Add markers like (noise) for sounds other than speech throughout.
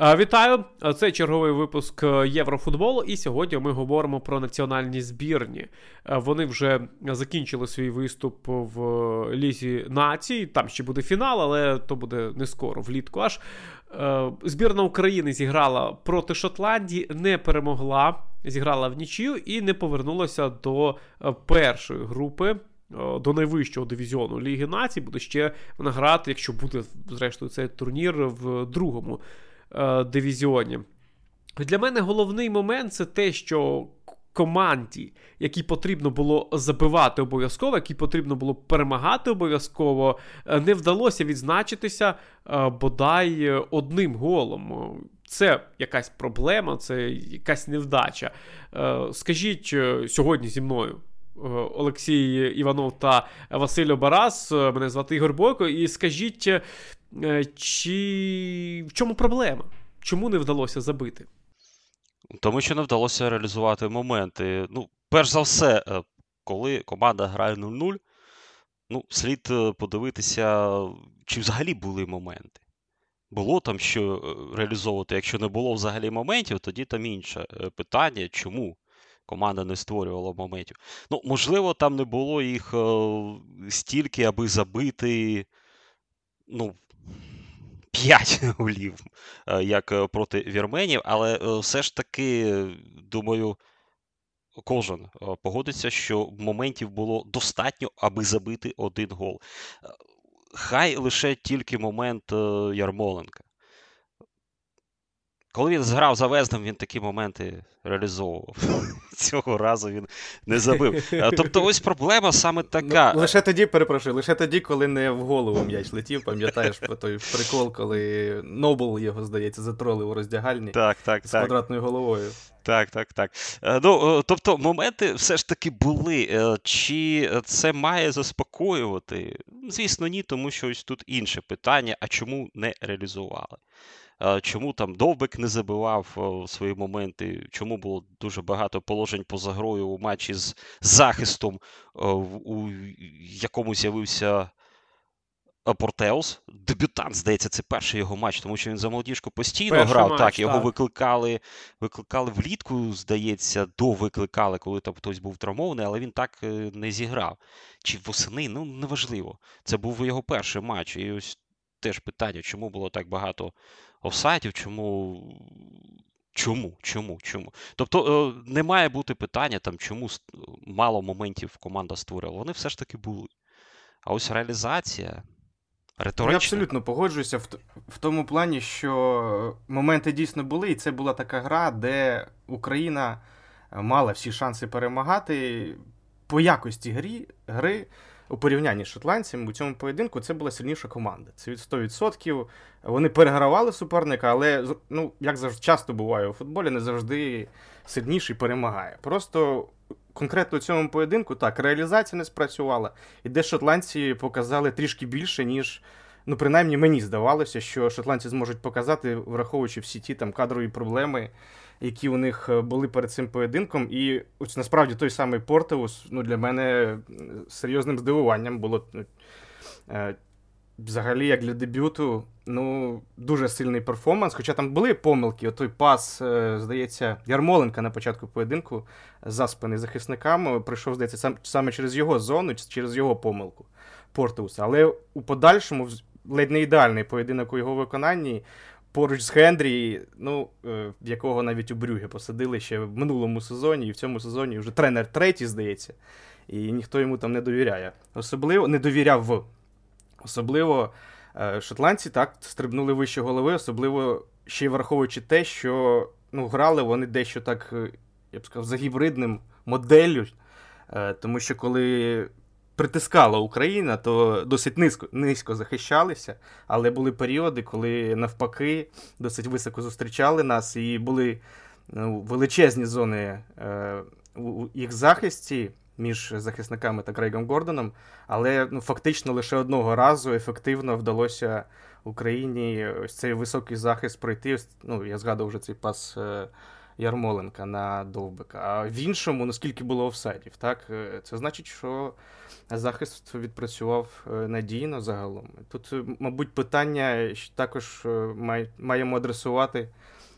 Вітаю! Це черговий випуск Єврофутболу, і сьогодні ми говоримо про національні збірні. Вони вже закінчили свій виступ в Лізі націй. Там ще буде фінал, але то буде не скоро, влітку. Аж збірна України зіграла проти Шотландії, не перемогла, зіграла в нічию і не повернулася до першої групи. До найвищого дивізіону Ліги Націй буде ще вона грати, якщо буде зрештою цей турнір в другому е, дивізіоні. Для мене головний момент це те, що команді, якій потрібно було забивати обов'язково, якій потрібно було перемагати обов'язково, е, не вдалося відзначитися е, бодай одним голом. Це якась проблема, це якась невдача. Скажіть сьогодні зі мною. Олексій Іванов та Василь Барас. Мене звати Ігор Бойко. І скажіть, чи в чому проблема? Чому не вдалося забити? Тому що не вдалося реалізувати моменти. Ну, перш за все, е, коли команда грає 0-0, ну, слід е, подивитися, чи взагалі були моменти. Було там що реалізовувати. Якщо не було взагалі моментів, тоді там інше питання, чому команда не створювала моментів. Ну, можливо, там не було їх стільки, аби забити. Ну, 5 (laughs) голів, е, як е, проти вірменів, але е, все ж таки, думаю, кожен погодиться, що моментів було достатньо, аби забити один гол. Хай лише тільки момент Ярмоленка. Коли він зграв за Везнем, він такі моменти реалізовував. (laughs) Цього разу він не забив. Тобто, ось проблема саме така. Ну, лише тоді, перепрошую, лише тоді, коли не в голову м'яч летів, пам'ятаєш про той прикол, коли Нобл його, здається, затролив у роздягальні так, так, з так. квадратною головою. Так, так, так. Е, ну, е, Тобто, моменти все ж таки були. Е, чи це має заспокоювати? Звісно, ні, тому що ось тут інше питання: а чому не реалізували? Чому там Довбик не забивав свої моменти? Чому було дуже багато положень поза грою у матчі з захистом, у якому з'явився Портеус? Дебютант, здається, це перший його матч, тому що він за молодіжку постійно перший грав. Матч, так, його так. викликали викликали влітку, здається, довикликали, коли там хтось був травмований, але він так е, не зіграв. Чи восени, ну неважливо. Це був його перший матч. І ось теж питання, чому було так багато офсайдів, чому. Чому? Чому? Чому? Тобто е, не має бути питання, там, чому мало моментів команда створила. Вони все ж таки були. А ось реалізація. Риторична. Я абсолютно погоджуюся в в тому плані, що моменти дійсно були, і це була така гра, де Україна мала всі шанси перемагати по якості грі, гри у порівнянні з шотландцями у цьому поєдинку це була сильніша команда. Це від 100%. Вони перегравали суперника, але ну, як завжди часто буває у футболі, не завжди сильніший перемагає. Просто конкретно у цьому поєдинку так, реалізація не спрацювала, і де шотландці показали трішки більше, ніж. Ну, принаймні мені здавалося, що шотландці зможуть показати, враховуючи всі ті там кадрові проблеми, які у них е, були перед цим поєдинком. І ось насправді той самий Портеус ну, для мене серйозним здивуванням було. Е, взагалі, як для дебюту, ну, дуже сильний перформанс. Хоча там були помилки, отой пас, е, здається, Ярмоленка на початку поєдинку, заспаний захисниками, прийшов, здається, саме через його зону, через його помилку Портеуса. Але у подальшому, ледь не ідеальний поєдинок у його виконанні поруч з Хендрі, ну, е, якого навіть у Брюге посадили ще в минулому сезоні, і в цьому сезоні вже тренер третій, здається, і ніхто йому там не довіряє. Особливо не довіряв. Особливо е, шотландці так стрибнули вище голови, особливо ще й враховуючи те, що ну, грали вони дещо так, е, я б сказав, за гібридним моделлю. Тому що коли притискала Україна, то досить низько низько захищалися, але були періоди, коли навпаки досить високо зустрічали нас, і були ну, величезні зони е, у їх захисті між захисниками та Крейгом Гордоном. Але ну, фактично лише одного разу ефективно вдалося Україні ось цей високий захист пройти. Ну, Я згадував вже цей пас. Е, Ярмоленка на Довбика. А в іншому, наскільки було офсайдів, так е, це значить, що захист відпрацював е, надійно загалом. Тут, е, мабуть, питання також маємо адресувати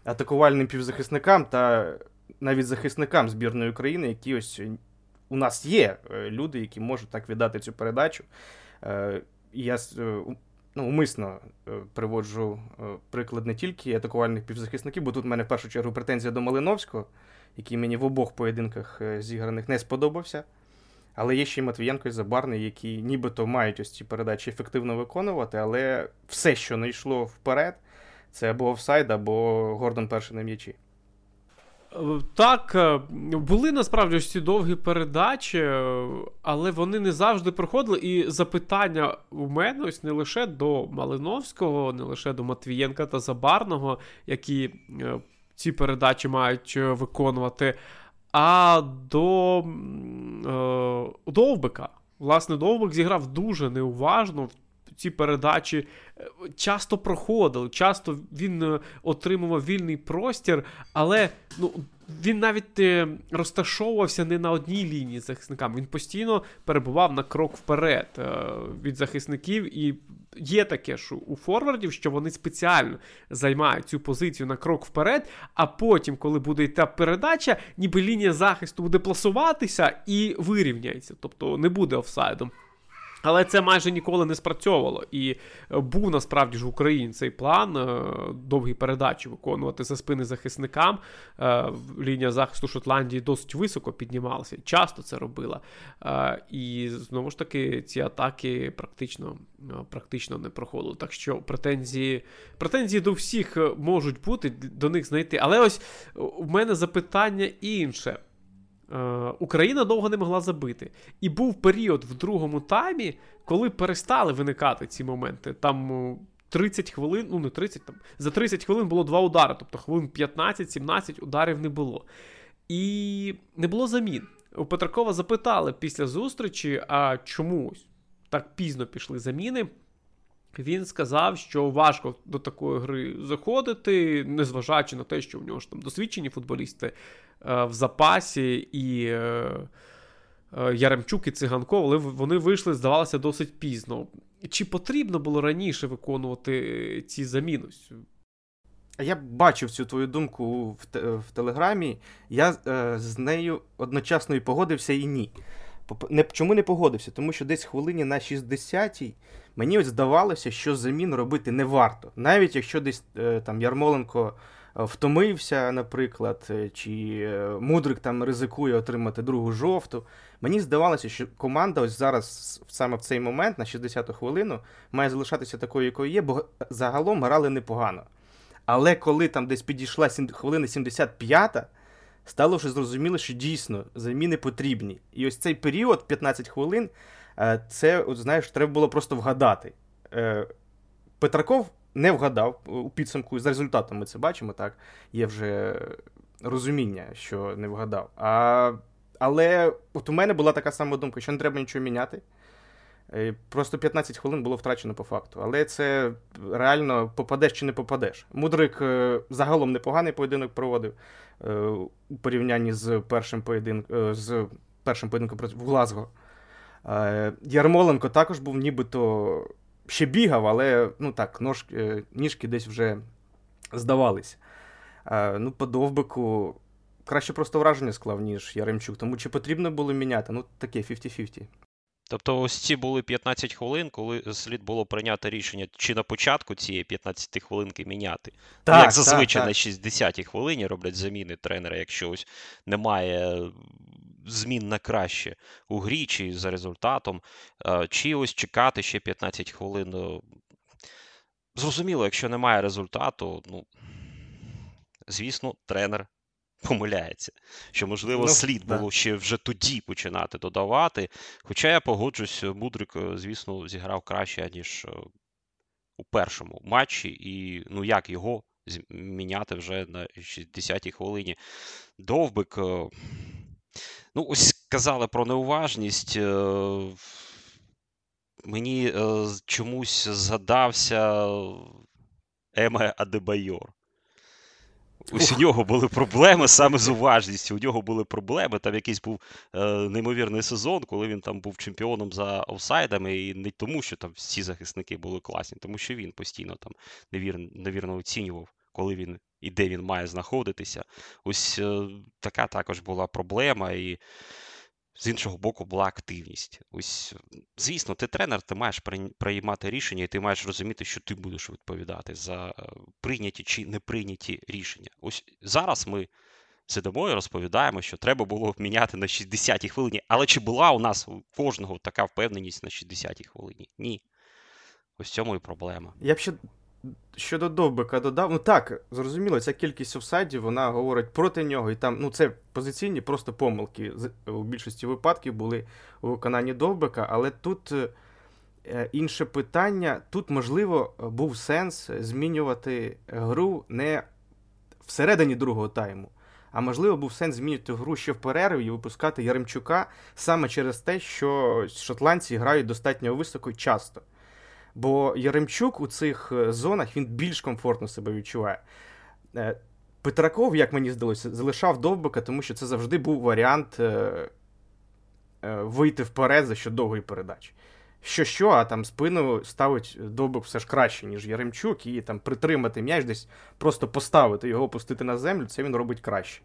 атакувальним півзахисникам та навіть захисникам збірної України, які ось у нас є люди, які можуть так віддати цю передачу. Я ну, умисно приводжу приклад не тільки атакувальних півзахисників, бо тут в мене в першу чергу претензія до Малиновського, який мені в обох поєдинках зіграних не сподобався. Але є ще й Матвієнко і Забарний, які нібито мають ось ці передачі ефективно виконувати, але все, що не йшло вперед, це або офсайд, або Гордон перший на м'ячі. Е, так, е, були насправді ці довгі передачі, е, але вони не завжди проходили. І запитання у мене ось не лише до Малиновського, не лише до Матвієнка та Забарного, які ці передачі мають виконувати а до е, Довбика. Власне, Довбик зіграв дуже неуважно. Ці передачі е, часто проходили, часто він е, отримував вільний простір, але ну, він навіть е, розташовувався не на одній лінії з захисниками. Він постійно перебував на крок вперед від захисників і є таке, що у форвардів, що вони спеціально займають цю позицію на крок вперед, а потім, коли буде йти передача, ніби лінія захисту буде пласуватися і вирівняється, тобто не буде офсайдом. Але це майже ніколи не спрацьовувало. І е, був насправді ж в Україні цей план е, довгі передачі виконувати за спини захисникам. Е, лінія захисту Шотландії досить високо піднімалася, часто це робила. І знову ж таки, ці атаки практично практично не проходили. Так що претензії претензії до всіх можуть бути, до них знайти. Але ось у мене запитання інше. Е, Україна довго не могла забити. І був період в другому таймі, коли перестали виникати ці моменти. Там 30 хвилин, ну не 30, там за 30 хвилин було два удари, тобто хвилин 15-17 ударів не було. І не було замін. У Петракова запитали після зустрічі, а чомусь так пізно пішли заміни. Він сказав, що важко до такої гри заходити, незважаючи на те, що в нього ж там досвідчені футболісти е, в запасі, і е, е, Яремчук і Циганков, але вони вийшли, здавалося, досить пізно. Чи потрібно було раніше виконувати ці заміни? Я бачив цю твою думку в в Телеграмі. Я е, з нею одночасно і погодився, і ні. Не, Чому не погодився? Тому що десь хвилині на 60-й мені ось здавалося, що замін робити не варто. Навіть якщо десь е, там Ярмоленко е, втомився, наприклад, е, чи Мудрик там ризикує отримати другу жовту. Мені здавалося, що команда ось зараз, саме в цей момент, на 60-ту хвилину, має залишатися такою, якою є, бо загалом грали непогано. Але коли там десь підійшла хвилина 75-та, стало вже зрозуміло, що дійсно заміни потрібні. І ось цей період, 15 хвилин, е, це, от, знаєш, треба було просто вгадати. Е, Петраков не вгадав у підсумку, за результатом ми це бачимо, так, є вже розуміння, що не вгадав. А, Але от у мене була така сама думка, що не треба нічого міняти. Е, просто 15 хвилин було втрачено по факту. Але це реально попадеш чи не попадеш. Мудрик загалом непоганий поєдинок проводив. Е, у порівнянні з першим поєдинком е, з першим поєдинком в Глазго. Е, Ярмоленко також був нібито ще бігав, але ну так, ножки, ніжки десь вже здавались. Ну, по довбику краще просто враження склав, ніж Яремчук. Тому чи потрібно було міняти? Ну, таке 50-50. Тобто, ось ці були 15 хвилин, коли слід було прийняти рішення, чи на початку цієї 15 хвилинки міняти. Так, Як зазвичай так, на 60-й хвилині роблять заміни тренера, якщо ось немає змін на краще у грі, чи за результатом, чи ось чекати ще 15 хвилин. Зрозуміло, якщо немає результату, ну, звісно, тренер помиляється. Що, можливо, ну, слід було ще вже тоді починати додавати. Хоча я погоджусь, Мудрик, е, звісно, зіграв краще, ніж е, у першому матчі, і ну як його міняти вже на 60-й хвилині. Довбик. Е, ну, ось казали про неуважність. Мені чомусь згадався Еме Адебайор. Ось у нього були проблеми саме з уважністю. У нього були проблеми. Там якийсь був е, неймовірний сезон, коли він там був чемпіоном за офсайдами, і не тому, що там всі захисники були класні, тому що він постійно там невірно, невірно оцінював, коли він і де він має знаходитися. Ось е, така також була проблема. і з іншого боку, була активність. Ось, звісно, ти тренер, ти маєш приймати рішення, і ти маєш розуміти, що ти будеш відповідати за е, прийняті чи не прийняті рішення. Ось зараз ми сидимо і розповідаємо, що треба було міняти на 60-й хвилині. Але чи була у нас у кожного така впевненість на 60-й хвилині? Ні. Ось в цьому і проблема. Я б ще щодо Довбика додав, ну так, зрозуміло, ця кількість офсайдів, вона говорить проти нього, і там, ну це позиційні просто помилки. У більшості випадків були у виконанні Довбика, але тут е, інше питання, тут, можливо, був сенс змінювати гру не всередині другого тайму. А можливо, був сенс змінити гру ще в перерві і випускати Яремчука саме через те, що шотландці грають достатньо високо часто. Бо Яремчук у цих е, зонах він більш комфортно себе відчуває. Е, Петраков, як мені здалося, залишав довбика, тому що це завжди був варіант е, вийти вперед за що довгої передачі. Що, що, а там спину ставить довбик все ж краще, ніж Яремчук, і там притримати м'яч, десь просто поставити його, опустити на землю, це він робить краще.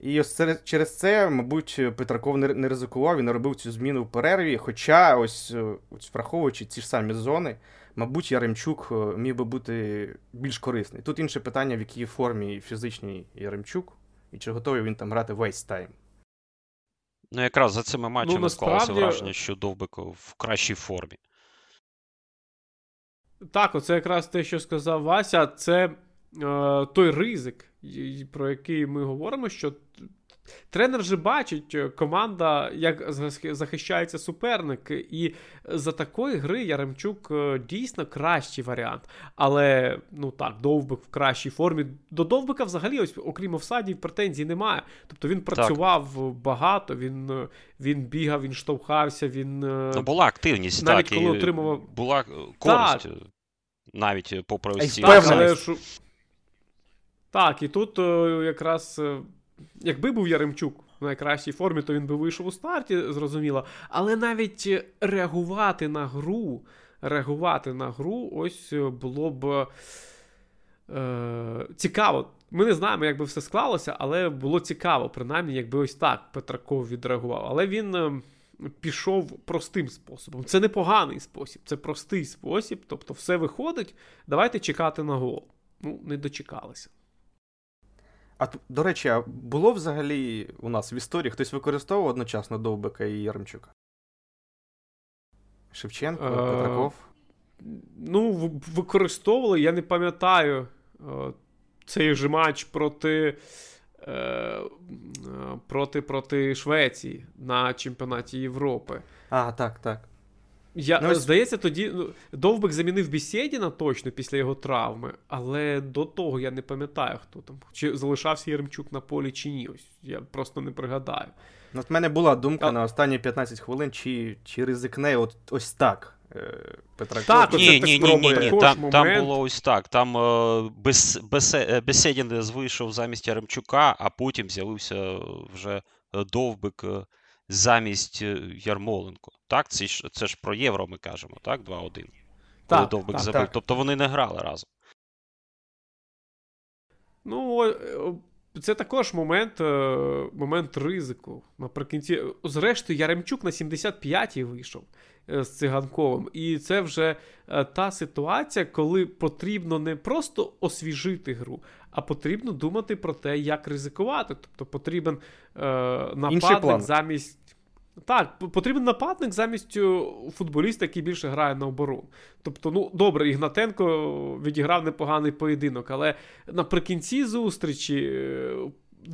І ось через це, мабуть, Петраков не ризикував і не робив цю зміну в перерві. Хоча, ось, е, ось враховуючи ці ж самі зони, мабуть, Яремчук е, міг би бути більш корисний. Тут інше питання, в якій формі фізичній Яремчук, і чи готовий він там грати весь тайм. Ну, якраз за цими матчами ну, насправді... склалося враження, що Довбик в кращій формі. Так, оце якраз те, що сказав Вася, це е, той ризик, про який ми говоримо, що тренер же бачить, е, команда, як захищається суперник, і за такої гри Яремчук е, дійсно кращий варіант. Але ну так, Довбик в кращій формі. До Довбика взагалі, ось, окрім офсайдів, претензій немає. Тобто він працював так. багато, він е, він бігав, він штовхався, він. Ну, була активність, навіть так, коли отримував. Була користь. Так. Навіть попри всі. Так, і тут якраз, е, якби був Яремчук в найкращій формі, то він би вийшов у старті, зрозуміло. Але навіть реагувати на гру, реагувати на гру, ось е, було б е, цікаво. Ми не знаємо, як би все склалося, але було цікаво, принаймні, якби ось так Петраков відреагував. Але він. Е, пішов простим способом. Це не поганий спосіб, це простий спосіб. Тобто, все виходить. Давайте чекати на гол. Ну, не дочекалися. А до речі, а було взагалі у нас в історії хтось використовував одночасно Довбика і Яремчука? Шевченко, а, е, Петраков? Ну, використовували, я не пам'ятаю е, цей же матч проти е, проти, проти Швеції на чемпіонаті Європи. А, так, так. Я, ну, Здається, тоді ну, Довбик замінив Бісєдіна точно після його травми, але до того я не пам'ятаю, хто там. Чи залишався Єремчук на полі, чи ні. Ось Я просто не пригадаю. Ну, От в мене була думка а... на останні 15 хвилин, чи чи ризикне от ось так. Е, Петра Так, ні, ні, ні, ні, ні. Там там було ось так. Там е, без, без, Беседін вийшов замість Яремчука, а потім з'явився вже Довбик замість е, Ярмоленко. Так, це ж це ж про євро ми кажемо, так? 2-1. Коли так, Довбик так, забив. Так. Тобто вони не грали разом. Ну, е, це також момент е, момент ризику. Наприкінці. Зрештою, Яремчук на 75-й вийшов з циганковим. І це вже та ситуація, коли потрібно не просто освіжити гру, а потрібно думати про те, як ризикувати. Тобто потрібен е, нападник замість. Так, потрібен нападник замість е, футболіста, який більше грає на оборону. Тобто, ну добре, Ігнатенко відіграв непоганий поєдинок, але наприкінці зустрічі е,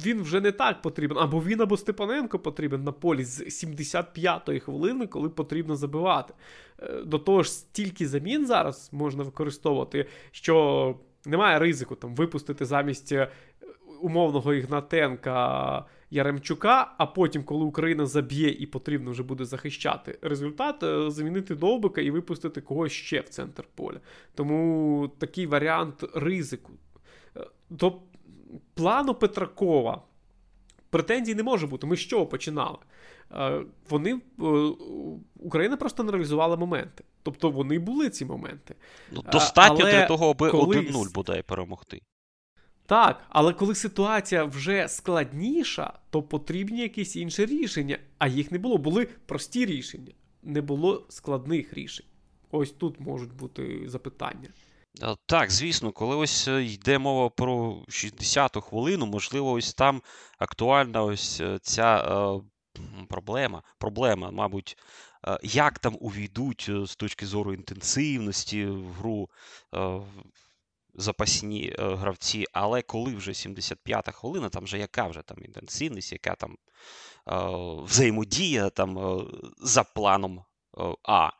він вже не так потрібен. Або він, або Степаненко потрібен на полі з 75-ї хвилини, коли потрібно забивати. Е, до того ж, стільки замін зараз можна використовувати, що немає ризику там випустити замість е, умовного Ігнатенка Яремчука, а потім, коли Україна заб'є і потрібно вже буде захищати результат, е, замінити довбика і випустити когось ще в центр поля. Тому такий варіант ризику. Тобто плану Петракова претензій не може бути. Ми з чого починали? Е, вони е, Україна просто не реалізувала моменти. Тобто вони були ці моменти. Ну, Достатньо Але для того, аби коли... 1-0 бодай перемогти. Так, але коли ситуація вже складніша, то потрібні якісь інші рішення, а їх не було. Були прості рішення, не було складних рішень. Ось тут можуть бути запитання. Так, звісно, коли ось е, йде мова про 60-ту хвилину, можливо, ось там актуальна ось е, ця е, проблема, проблема, мабуть, як там увійдуть з точки зору інтенсивності в гру е, запасні е, гравці, але коли вже 75-та хвилина, там вже яка вже там інтенсивність, яка там взаємодія там за планом А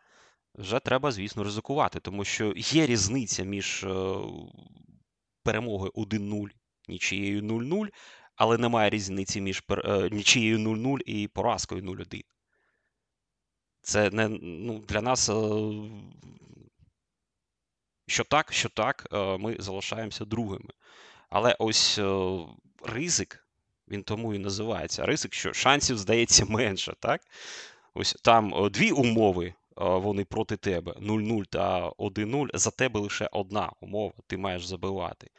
вже треба, звісно, ризикувати, тому що є різниця між е, перемогою 1-0, нічією 0-0, але немає різниці між е, нічією 0-0 і поразкою 0-1. Це не ну, для нас. Е, що так, що так, ми залишаємося другими. Але ось ризик, він тому і називається ризик, що шансів здається менше. так? Ось там дві умови вони проти тебе 0-0 та 1-0, за тебе лише одна умова, ти маєш забивати.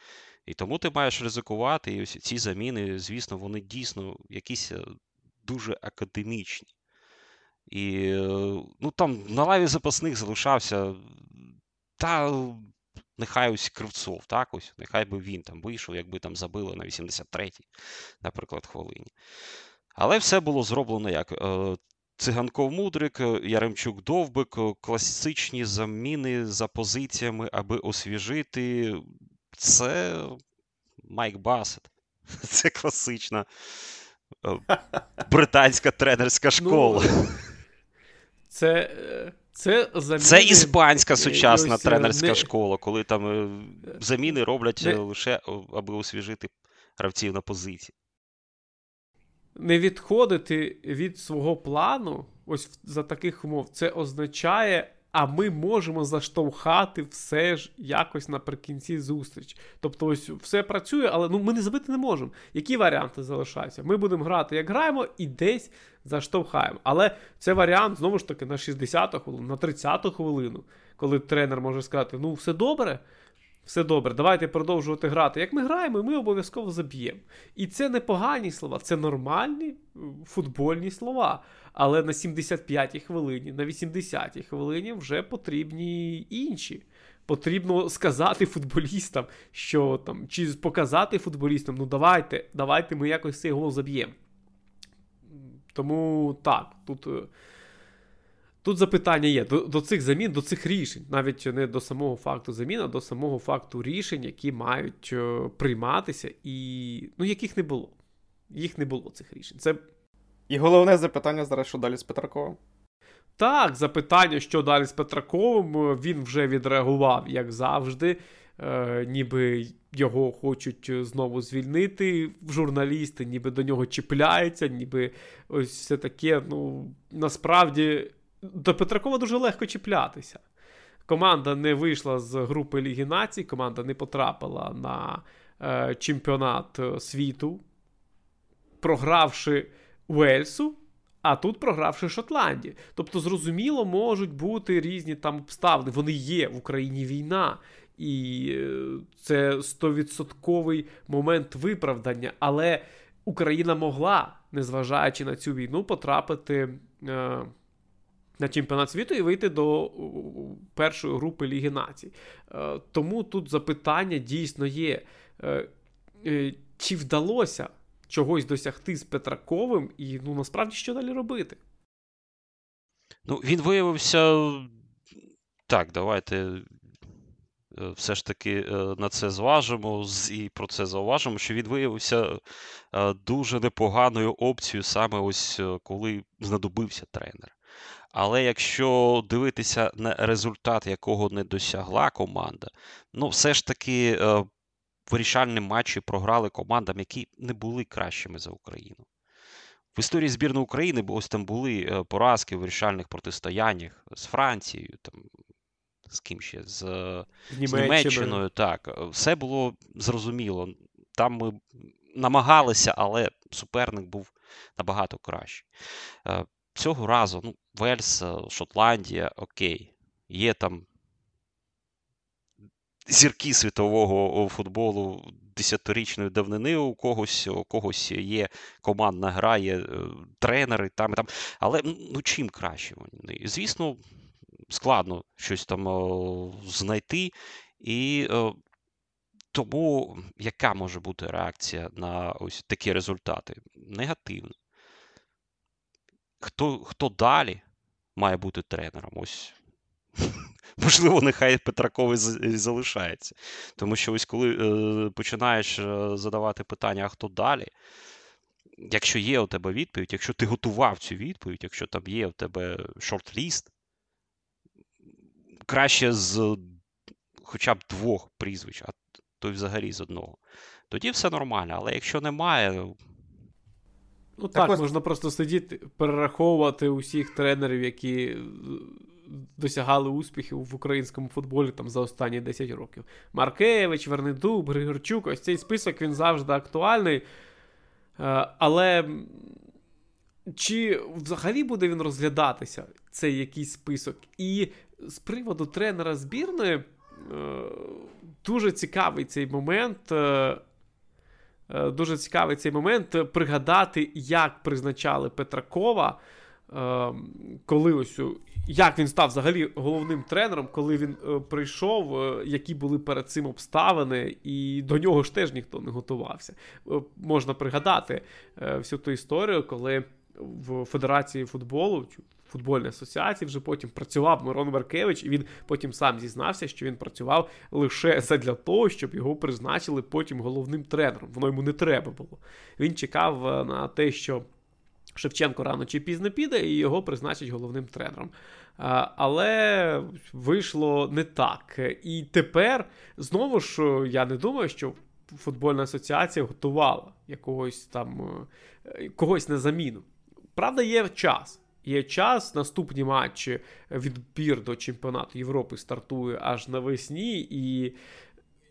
І тому ти маєш ризикувати, і ось ці заміни, звісно, вони дійсно якісь е, дуже академічні. І е, ну, там на лаві запасних залишався. Та нехай ось Кривцов, так ось, нехай би він там вийшов, якби там забили на 83-й, наприклад, хвилині. Але все було зроблено як е, Циганков Мудрик, Яремчук Довбик, класичні заміни за позиціями, аби освіжити. Це Майк Басет. (laughs) Це класична е, британська тренерська ну, школа. Ну, Це е, це, заміни... це іспанська сучасна ось, тренерська не... школа, коли там е, заміни роблять не... лише аби освіжити гравців на позиції. Не відходити від свого плану, ось за таких умов, це означає, а ми можемо заштовхати все ж якось наприкінці зустріч. Тобто, ось все працює, але ну ми не забити не можемо. Які варіанти залишаються? Ми будемо грати, як граємо, і десь заштовхаємо. Але це варіант знову ж таки на 60-ту хвилину, на 30-ту хвилину, коли тренер може сказати: ну, все добре все добре, давайте продовжувати грати. Як ми граємо, ми обов'язково заб'ємо. І це не погані слова, це нормальні футбольні слова. Але на 75-й хвилині, на 80-й хвилині вже потрібні інші. Потрібно сказати футболістам, що там, чи показати футболістам, ну давайте, давайте ми якось цей гол заб'ємо. Тому так, тут. Е, Тут запитання є до, до цих замін, до цих рішень, навіть не до самого факту замін, а до самого факту рішень, які мають е, прийматися, і ну, яких не було. Їх не було цих рішень. Це... І головне запитання зараз, що далі з Петраковим? Так, запитання, що далі з Петраковим, е, він вже відреагував, як завжди. Е, Ніби його хочуть знову звільнити журналісти, ніби до нього чіпляються, ніби ось все таке. Ну, насправді до Петракова дуже легко чіплятися. Команда не вийшла з групи Ліги Націй, команда не потрапила на е, чемпіонат е, світу, програвши Уельсу, а тут програвши Шотландії. Тобто, зрозуміло, можуть бути різні там обставини. Вони є в Україні війна. І е, це стовідсотковий момент виправдання. Але Україна могла, незважаючи на цю війну, потрапити. Е, на чемпіонат світу і вийти до першої групи Ліги Націй. Е, тому тут запитання дійсно є. Е, чи вдалося чогось досягти з Петраковим, і ну насправді що далі робити? Ну, він виявився. Так, давайте все ж таки на це зважимо і про це зауважимо, що він виявився дуже непоганою опцією саме ось коли знадобився тренер. Але якщо дивитися на результат, якого не досягла команда, ну все ж таки е, вирішальні матчі програли командам, які не були кращими за Україну. В історії збірної України ось там були е, поразки в вирішальних протистояннях з Францією, там, з ким ще, з, з Німеччиною. Так, все було зрозуміло. там ми намагалися, але суперник був набагато кращий. Е, цього разу ну, Вельс, Шотландія, окей, є там зірки світового футболу десятирічної давнини у когось, у когось є командна гра, є е, тренери там і там. Але ну чим краще вони? Звісно, складно щось там знайти. І тому яка може бути реакція на ось такі результати? Негативна. Хто хто далі має бути тренером? Ось (laughs) (laughs) можливо, нехай Петраковий залишається. Тому що ось коли е, починаєш е, задавати питання, а хто далі? Якщо є у тебе відповідь, якщо ти готував цю відповідь, якщо там є у тебе шорт-ліст, краще з хоча б двох прізвищ, а то й взагалі з одного. Тоді все нормально, але якщо немає. Ну, ну так, так ось... можна просто сидіти, перераховувати усіх тренерів, які досягали успіхів в українському футболі там за останні 10 років. Маркевич, Вернедуб, Григорчук, ось цей список він завжди актуальний. Е, але чи взагалі буде він розглядатися, цей якийсь список? І з приводу тренера збірної е, дуже цікавий цей момент. Е, дуже цікавий цей момент пригадати, як призначали Петракова, коли ось як він став взагалі головним тренером, коли він е, прийшов, е, які були перед цим обставини, і до нього ж теж ніхто не готувався. Е, можна пригадати всю ту історію, коли в Федерації футболу. Футбольній асоціації вже потім працював Мирон Маркевич, і він потім сам зізнався, що він працював лише для того, щоб його призначили потім головним тренером. Воно йому не треба було. Він чекав на те, що Шевченко рано чи пізно піде, і його призначать головним тренером. Але вийшло не так. І тепер знову ж я не думаю, що футбольна асоціація готувала якогось там е, когось на заміну. Правда, є час. Є час, наступні матчі відбір до чемпіонату Європи стартує аж навесні. І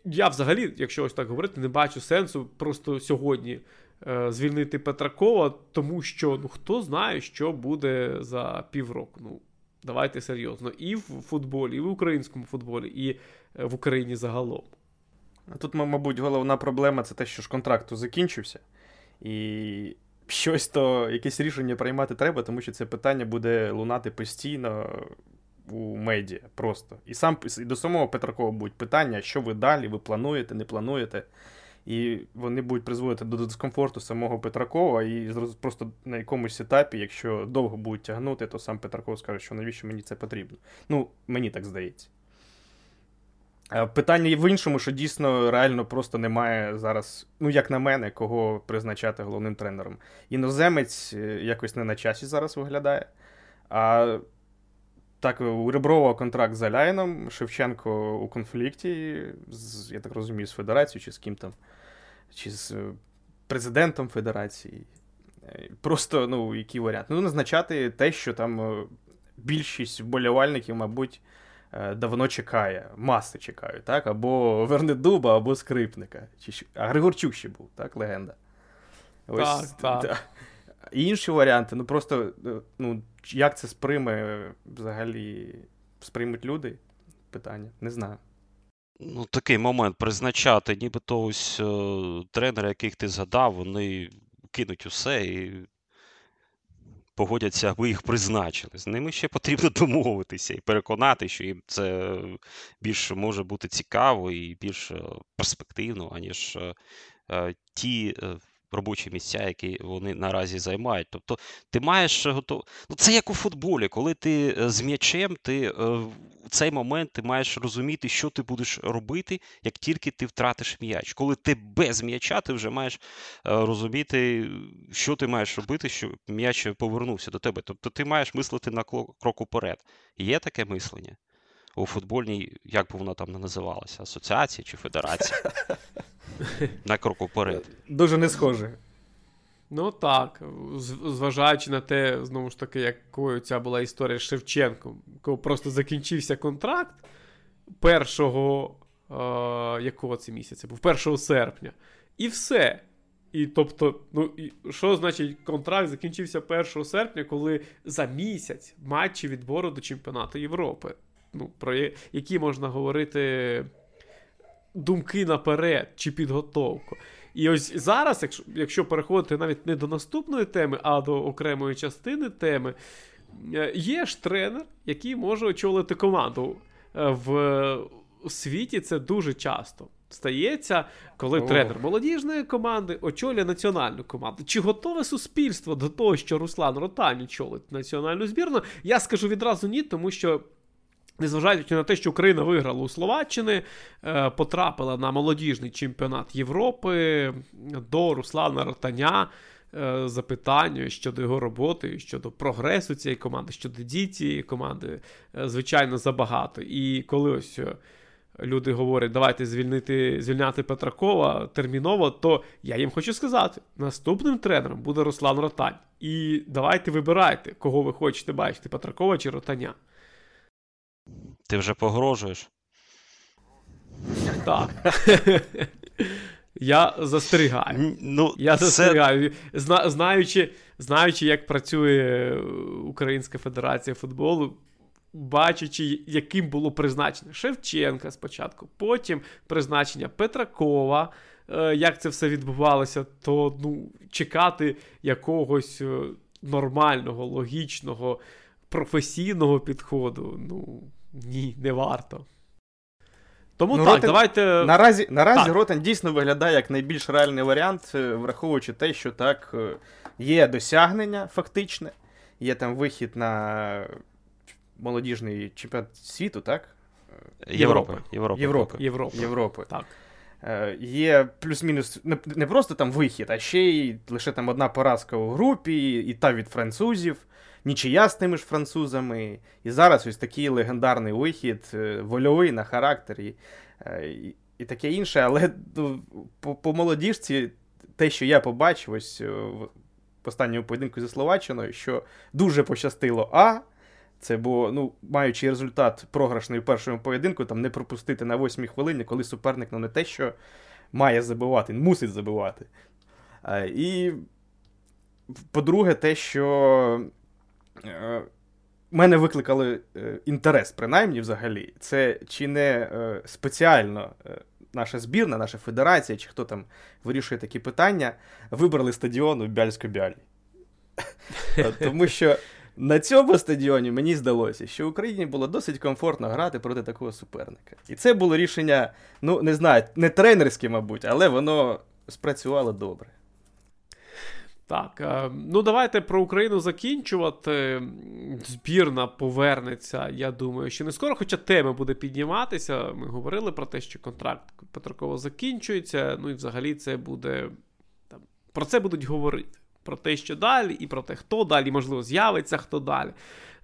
я взагалі, якщо ось так говорити, не бачу сенсу просто сьогодні звільнити Петракова, тому що ну хто знає, що буде за півроку. Ну, давайте серйозно. І в футболі, і в українському футболі, і е, в Україні загалом. Тут, мабуть, головна проблема це те, що ж контракт закінчився. І щось то, якесь рішення приймати треба, тому що це питання буде лунати постійно у медіа просто. І сам і до самого Петракова будуть питання, що ви далі, ви плануєте, не плануєте. І вони будуть призводити до дискомфорту самого Петракова, і просто на якомусь етапі, якщо довго будуть тягнути, то сам Петраков скаже, що навіщо мені це потрібно. Ну, мені так здається. Питання в іншому, що дійсно реально просто немає зараз, ну, як на мене, кого призначати головним тренером. Іноземець е, якось не на часі зараз виглядає. А так, у Реброва контракт з Аляйном, Шевченко у конфлікті, з, я так розумію, з Федерацією чи з ким там чи з е, президентом Федерації. Е, просто, ну, який варіант? Ну, назначати те, що там е, більшість вболівальників, мабуть, давно чекає, маси чекають, так? Або Вернедуба, або скрипника. Чи... А Григорчук ще був, так, легенда. Ось, так, так. І інші варіанти, ну просто ну, як це сприйме взагалі сприймуть люди? Питання, не знаю. Ну, такий момент призначати, нібито ось е, тренери, яких ти згадав, вони кинуть усе і погодяться, аби їх призначили. З ними ще потрібно (laughs) домовитися і переконати, що їм це більше може бути цікаво і більш е, перспективно, аніж е, е, ті робочі місця, які вони наразі займають. Тобто ти маєш готов... Ну, Це як у футболі, коли ти е, з м'ячем, ти е, в цей момент ти маєш розуміти, що ти будеш робити, як тільки ти втратиш м'яч. Коли ти без м'яча, ти вже маєш е, розуміти, що ти маєш робити, щоб м'яч повернувся до тебе. Тобто ти маєш мислити на крок уперед. Є таке мислення? У футбольній, як би воно там не називалося, асоціація чи федерація. (laughs) На крок уперед. Дуже не схоже. Ну так, зважаючи на те, знову ж таки, якою ця була історія з Шевченком, коли просто закінчився контракт першого, е, якого це місяця був 1 серпня. І все. І тобто, ну і що значить контракт закінчився 1 серпня, коли за місяць матчі відбору до чемпіонату Європи. Ну, Про які можна говорити думки наперед чи підготовку. І ось зараз, якщо якщо переходити навіть не до наступної теми, а до окремої частини теми, е, є ж тренер, який може очолити команду. Е, в світі це дуже часто стається, коли О. тренер молодіжної команди очолює національну команду. Чи готове суспільство до того, що Руслан Ротань очолить національну збірну? Я скажу відразу ні, тому що. Незважаючи на те, що Україна виграла у Словаччини, е, потрапила на молодіжний чемпіонат Європи до Руслана Ротаня е, запитання щодо його роботи, щодо прогресу цієї команди, щодо дій цієї команди, е, звичайно, забагато. І коли ось люди говорять, давайте звільнити, звільняти Петракова терміново, то я їм хочу сказати: наступним тренером буде Руслан Ротань. І давайте вибирайте, кого ви хочете бачити: Петракова чи Ротаня. Ти вже погрожуєш? Так. Я застерігаю. Ну, Я застерігаю. Зна, знаючи, знаючи, як працює Українська Федерація футболу, бачачи, яким було призначення Шевченка спочатку, потім призначення Петракова. Е, як це все відбувалося, то ну, чекати якогось е, нормального, логічного, професійного підходу, ну ні, не варто. Тому ну, так, Ротен... давайте. Наразі наразі так. Ротен дійсно виглядає як найбільш реальний варіант, е, враховуючи те, що так є досягнення фактичне, є там вихід на молодіжний чемпіонат світу, так? Європи. Європи. Європи. Європи. Європи. Так. Е, є плюс-мінус не просто там вихід, а ще й лише там одна поразка у групі, і та від французів, нічия з тими ж французами. І зараз ось такий легендарний вихід, е, вольовий на характері е, і, і таке інше. Але ну, по, по молодіжці, те, що я побачив ось в останньому поєдинку зі Словаччиною, що дуже пощастило А. Це було, ну, маючи результат програшний першому поєдинку, там не пропустити на восьмій хвилині, коли суперник ну, не те, що має забивати, мусить забивати. І, по-друге, те, що е, мене викликали е, інтерес, принаймні, взагалі, це чи не е, спеціально е, наша збірна, наша федерація, чи хто там вирішує такі питання, вибрали стадіон у Бяльсько-Бялі. Тому що на цьому стадіоні мені здалося, що Україні було досить комфортно грати проти такого суперника. І це було рішення, ну, не знаю, не тренерське, мабуть, але воно спрацювало добре. Так, е, ну давайте про Україну закінчувати. Збірна повернеться, я думаю, що не скоро, хоча тема буде підніматися. Ми говорили про те, що контракт Петракова закінчується. Ну і взагалі це буде. Там, Про це будуть говорити про те, що далі, і про те, хто далі, можливо, з'явиться хто далі.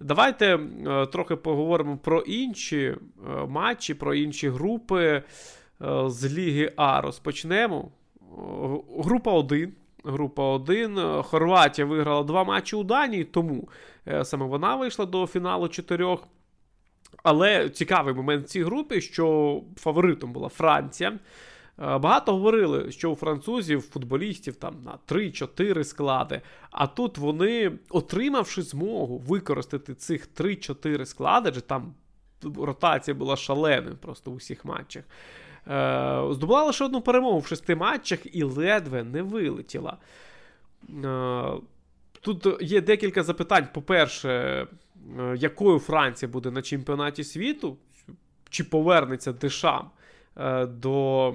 Давайте е, трохи поговоримо про інші е, матчі, про інші групи е, з Ліги А. Розпочнемо. Група 1. Група 1. Хорватія виграла два матчі у Данії, тому саме вона вийшла до фіналу чотирьох. Але цікавий момент в цій групі, що фаворитом була Франція. Е, багато говорили, що у французів, футболістів там на 3-4 склади. А тут вони, отримавши змогу використати цих 3-4 склади, адже там ротація була шаленою просто у всіх матчах. Е, здобула лише одну перемогу в шести матчах і ледве не вилетіла. Е, тут є декілька запитань. По-перше, якою Франція буде на чемпіонаті світу? Чи повернеться Дешам до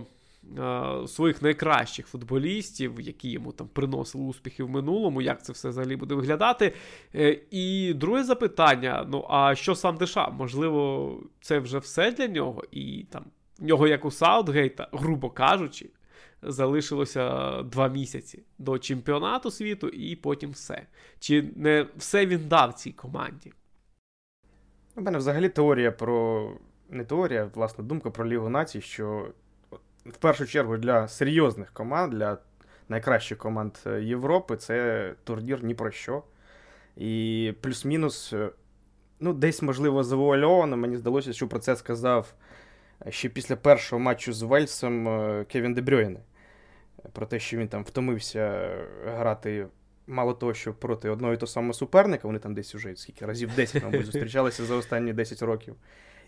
Е, своїх найкращих футболістів, які йому там приносили успіхи в минулому, як це все взагалі буде виглядати. Е, і друге запитання: ну а що сам Деша? Можливо, це вже все для нього, і там нього, як у Саутгейта, грубо кажучи, залишилося два місяці до чемпіонату світу, і потім все. Чи не все він дав цій команді? У мене взагалі теорія про. Не теорія, а власна думка про Лігу націй, що в першу чергу для серйозних команд, для найкращих команд е, Європи, це турнір ні про що. І плюс-мінус, е, ну, десь, можливо, завуальовано, мені здалося, що про це сказав ще після першого матчу з Вельсом Кевін Дебрюйне. про те, що він там втомився грати. Мало того, що проти одного і того самого суперника, вони там десь уже скільки разів 10, мабуть, (laughs) зустрічалися за останні 10 років.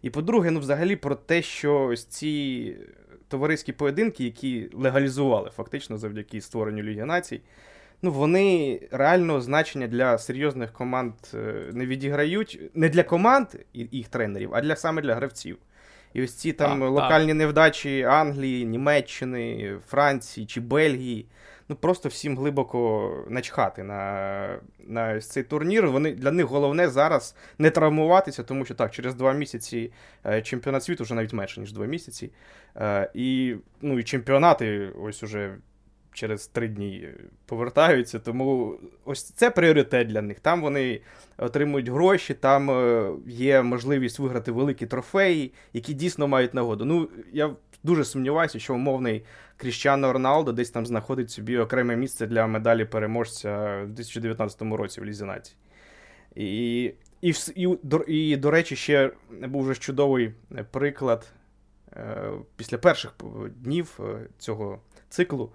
І по-друге, ну взагалі про те, що ось ці товариські поєдинки, які легалізували фактично завдяки створенню Ліги Націй, ну вони реально значення для серйозних команд е, не відіграють. Не для команд і їх тренерів, а для саме для гравців. І ось ці там Так, локальні так. невдачі Англії, Німеччини, Франції чи Бельгії. Ну просто всім глибоко начхати на на ось цей турнір. Вони Для них головне зараз не травмуватися, тому що так, через два місяці е, чемпіонат світу вже навіть менше, ніж два місяці. Е, і ну, і чемпіонати ось уже через три дні повертаються. Тому ось це пріоритет для них. Там вони отримують гроші, там е, є можливість виграти великі трофеї, які дійсно мають нагоду. Ну, я дуже сумніваюся, що умовний Кріщано Роналдо десь там знаходить собі окреме місце для медалі переможця в 2019 році в Лізі нації. І, і, і, і, до речі, ще був вже чудовий приклад е, після перших днів е, цього циклу.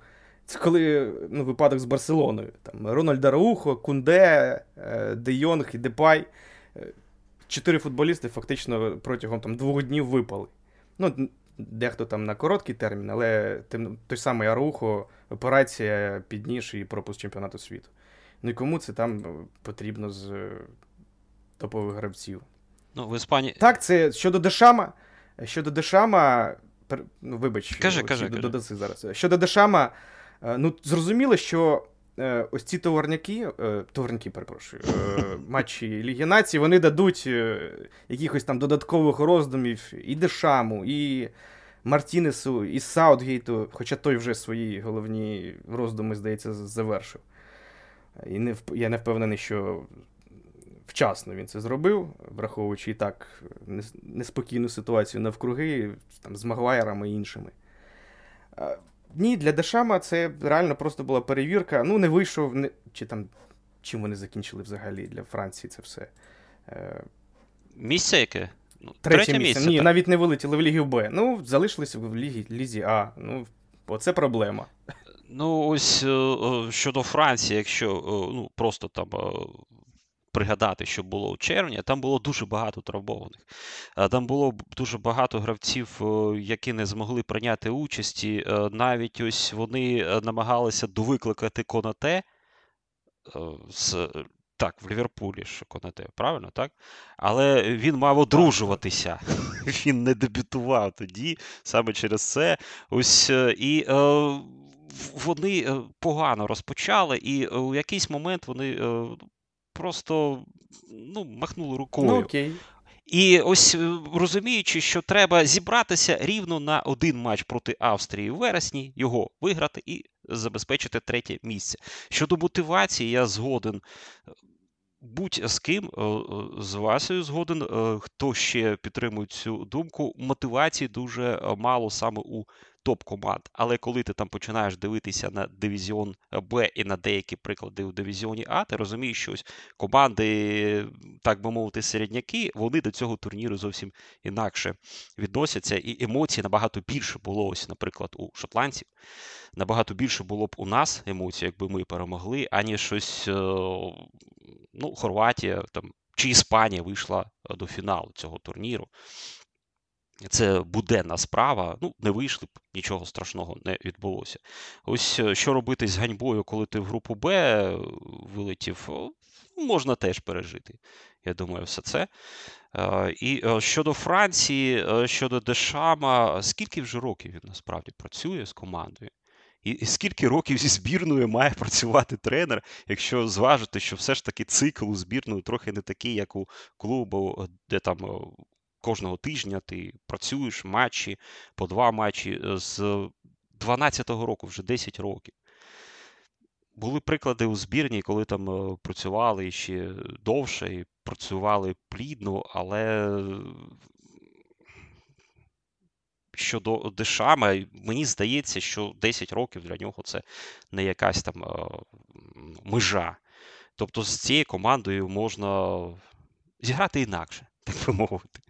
Це коли ну, випадок з Барселоною. Там Рональд Раухо, Кунде, е, Де Йонг і Депай. Чотири футболісти фактично протягом там, двох днів випали. Ну, Дехто там на короткий термін, але тим, той самий Арухо, операція підніж і пропуск чемпіонату світу. Ну і кому це там потрібно з топових гравців? Ну, в Іспанії... Так, це щодо Дешама. Щодо Дешама. Ну, вибач, кажи, кажи, додаси зараз. Щодо Дешама, ну, зрозуміло, що Е, ось ці товарняки, е, товарняки, перепрошую, е, (laughs) матчі Ліги Нації, вони дадуть якихось там додаткових роздумів і Дешаму, і Мартінесу, і Саутгейту, хоча той вже свої головні роздуми, здається, завершив. І не, я не впевнений, що вчасно він це зробив, враховуючи і так неспокійну ситуацію навкруги там, з Магуайрами і іншими. Ні, для Дешама це реально просто була перевірка. Ну, не вийшов, не... чи там чим вони закінчили взагалі для Франції це все. Е... Місце яке? Ну, Третє, Третє місце. місце. Ні, так. навіть не вилетіли в Лігі Б. Ну, залишилися в Лігі, Лізі А. Ну, оце проблема. Ну, ось е, щодо Франції, якщо ну, просто там пригадати, що було у червні, там було дуже багато травмованих. Там було дуже багато гравців, е, які не змогли прийняти участі. Е, навіть ось вони е, намагалися довикликати Конате з. Так, в Ліверпулі ж Конате, правильно, так? Але він мав одружуватися. (laughs) Він не дебютував тоді, саме через це. Ось і е, вони погано розпочали, і у якийсь момент вони просто ну, махнули рукою. Ну, окей. І ось е, розуміючи, що треба зібратися рівно на один матч проти Австрії в вересні, його виграти і забезпечити третє місце. Щодо мотивації, я згоден. Будь з ким е, е, з Васею згоден, хто ще підтримує цю думку, мотивації дуже мало саме у топ-команд. Але коли ти там починаєш дивитися на дивізіон Б і на деякі приклади у дивізіоні А, ти розумієш, що ось команди, так би мовити, середняки, вони до цього турніру зовсім інакше відносяться, і емоцій набагато більше було, ось, наприклад, у шотландців. Набагато більше було б у нас емоцій, якби ми перемогли, аніж щось, е, ну, Хорватія там. Чи Іспанія вийшла до фіналу цього турніру це буденна справа. Ну, не вийшли б, нічого страшного не відбулося. Ось е, що робити з ганьбою, коли ти в групу Б е, вилетів, можна теж пережити. Я думаю, все це. Е, і щодо Франції, щодо Дешама, скільки вже років він насправді працює з командою? І скільки років зі збірною має працювати тренер, якщо зважити, що все ж таки цикл у збірною трохи не такий, як у клубу, де там кожного тижня ти працюєш матчі по два матчі е, з 12-го року, вже 10 років. Були приклади у збірні, коли там е, працювали ще довше і працювали плідно, але щодо Дешама, мені здається, що 10 років для нього це не якась там е, межа. Тобто з цією командою можна зіграти інакше так би мовити.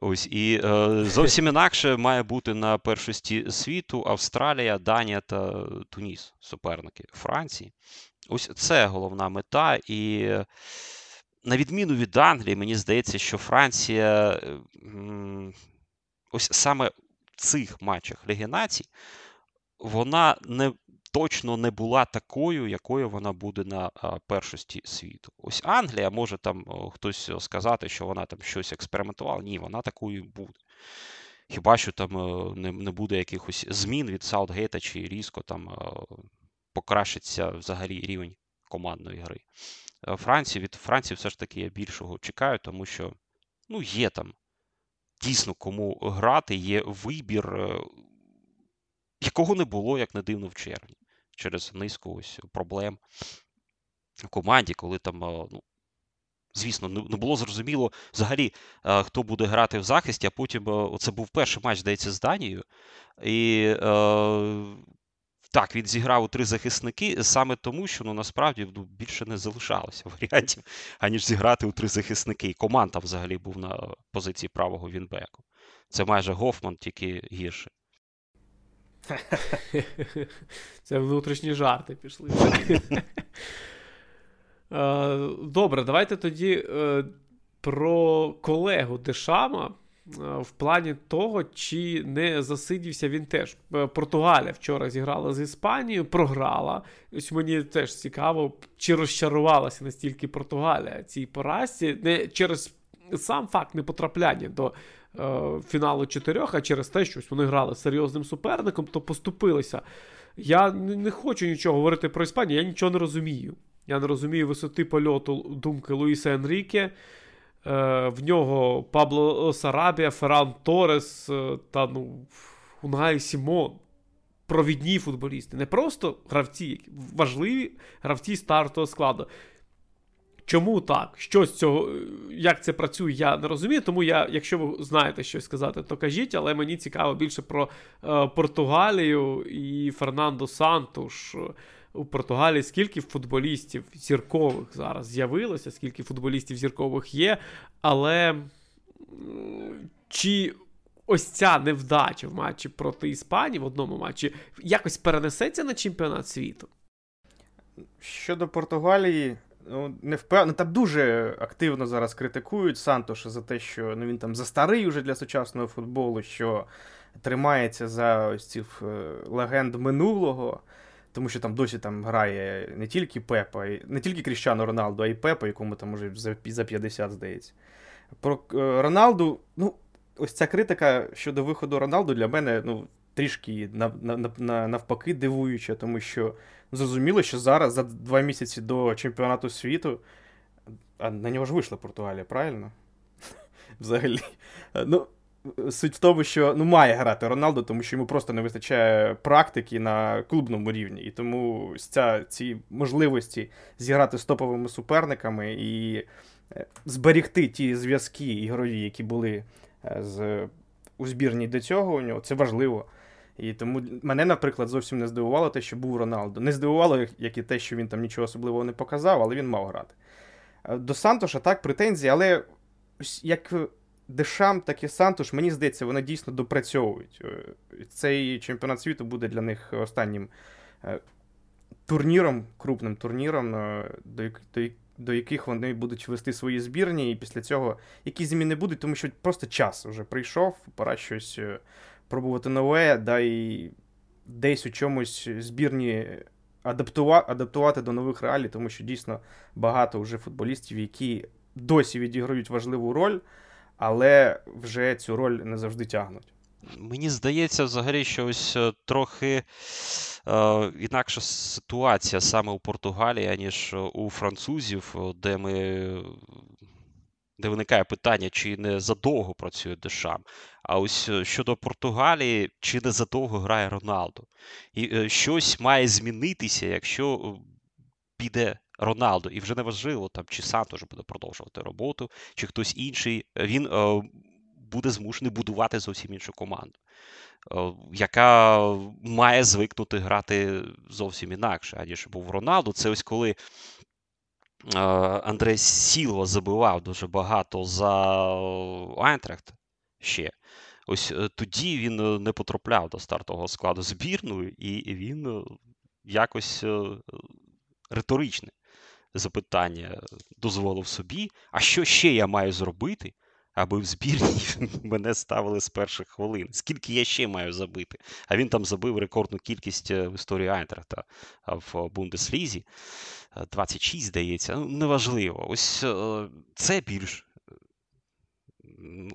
Ось і е, зовсім (laughs) інакше має бути на першості світу Австралія, Данія та Туніс, суперники Франції. Ось це головна мета. І на відміну від Англії, мені здається, що Франція ось саме в цих матчах Ліги Націй, вона не точно не була такою, якою вона буде на першості світу. Ось Англія може там хтось сказати, що вона там щось експериментувала. Ні, вона такою буде. Хіба що там не буде якихось змін від Саутгейта чи різко там покращиться взагалі рівень командної гри. Франції від Франції все ж таки я більшого чекаю, тому що ну, є там дійсно кому грати, є вибір, е, якого не було, як не дивно, в червні, через низку ось проблем в команді, коли там, е, ну, звісно, не було зрозуміло взагалі, е, хто буде грати в захисті, а потім це був перший матч, здається, з Данією. І так, він зіграв у три захисники саме тому, що ну насправді ну, більше не залишалося варіантів, аніж зіграти у три захисники. Команда взагалі був на позиції правого Вінбеку. Це майже Гофман, тільки гірше. (laughs) Це внутрішні жарти пішли. (laughs) Е, добре, давайте тоді е, про колегу Дешама. Е, в плані того, чи не засидівся він теж. Португалія вчора зіграла з Іспанією, програла. Ось Мені теж цікаво, чи розчарувалася настільки Португалія цій поразці. Не через сам факт непотрапляння до фіналу чотирьох, а через те, що вони грали серйозним суперником, то поступилися. Я не хочу нічого говорити про Іспанію, я нічого не розумію. Я не розумію висоти польоту думки Луїса Енріке. Е, в нього Пабло Сарабія, Ферран Торес е, та ну, Унгай Сімон. Провідні футболісти. Не просто гравці, важливі гравці стартового складу. Чому так? Що з цього, як це працює, я не розумію. Тому я, якщо ви знаєте щось сказати, то кажіть, але мені цікаво більше про е, Португалію і Фернандо Сантуш у Португалії скільки футболістів зіркових зараз з'явилося, скільки футболістів зіркових є, але чи ось ця невдача в матчі проти Іспанії в одному матчі якось перенесеться на чемпіонат світу? Щодо Португалії, ну, не впевнено, там дуже активно зараз критикують Сантоша за те, що ну, він там застарий уже для сучасного футболу, що тримається за ось цих е, легенд минулого тому що там досі там грає не тільки Пепа, не тільки Кріщано Роналду, а й Пепа, якому там уже за 50, здається. Про е, Роналду, ну, ось ця критика щодо виходу Роналду для мене ну, трішки навпаки дивуюча, тому що зрозуміло, що зараз за два місяці до чемпіонату світу. А на нього ж вийшла Португалія, правильно? (laughs) Взагалі. Ну, Суть в тому, що ну, має грати Роналдо, тому що йому просто не вистачає практики на клубному рівні. І тому ця, ці можливості зіграти з топовими суперниками і е, зберігти ті зв'язки ігрові, які були е, з, у збірні до цього у нього, це важливо. І тому мене, наприклад, зовсім не здивувало те, що був Роналдо. Не здивувало, як і те, що він там нічого особливого не показав, але він мав грати. Е, до Сантоша так, претензії, але як Дешам, так і Сантуш, мені здається, вони дійсно допрацьовують. Е, цей чемпіонат світу буде для них останнім е, турніром, крупним турніром, до, до, до яких вони будуть вести свої збірні, і після цього які зміни будуть, тому що просто час вже прийшов, пора щось пробувати нове, да і десь у чомусь збірні адаптувати, адаптувати до нових реалій, тому що дійсно багато вже футболістів, які досі відіграють важливу роль але вже цю роль не завжди тягнуть. Мені здається, взагалі, що ось е, трохи е, інакша ситуація саме у Португалії, аніж у французів, де ми. Де виникає питання, чи не задовго працює Дешам. А ось е, щодо Португалії, чи не задовго грає Роналдо. І е, щось має змінитися, якщо піде Роналдо, і вже не важливо, там, чи Сантош буде продовжувати роботу, чи хтось інший, він е, буде змушений будувати зовсім іншу команду, е, яка має звикнути грати зовсім інакше, аніж був Роналдо. Це ось коли. Андрей Сілва забивав дуже багато за Айнтрехт ще. Ось тоді він не потрапляв до стартового складу збірної, і він якось риторичне запитання дозволив собі. А що ще я маю зробити, аби в збірні (laughs) мене ставили з перших хвилин? Скільки я ще маю забити? А він там забив рекордну кількість в історії Айнтрахта в Бундеслізі. 26, здається, ну неважливо. Ось це більш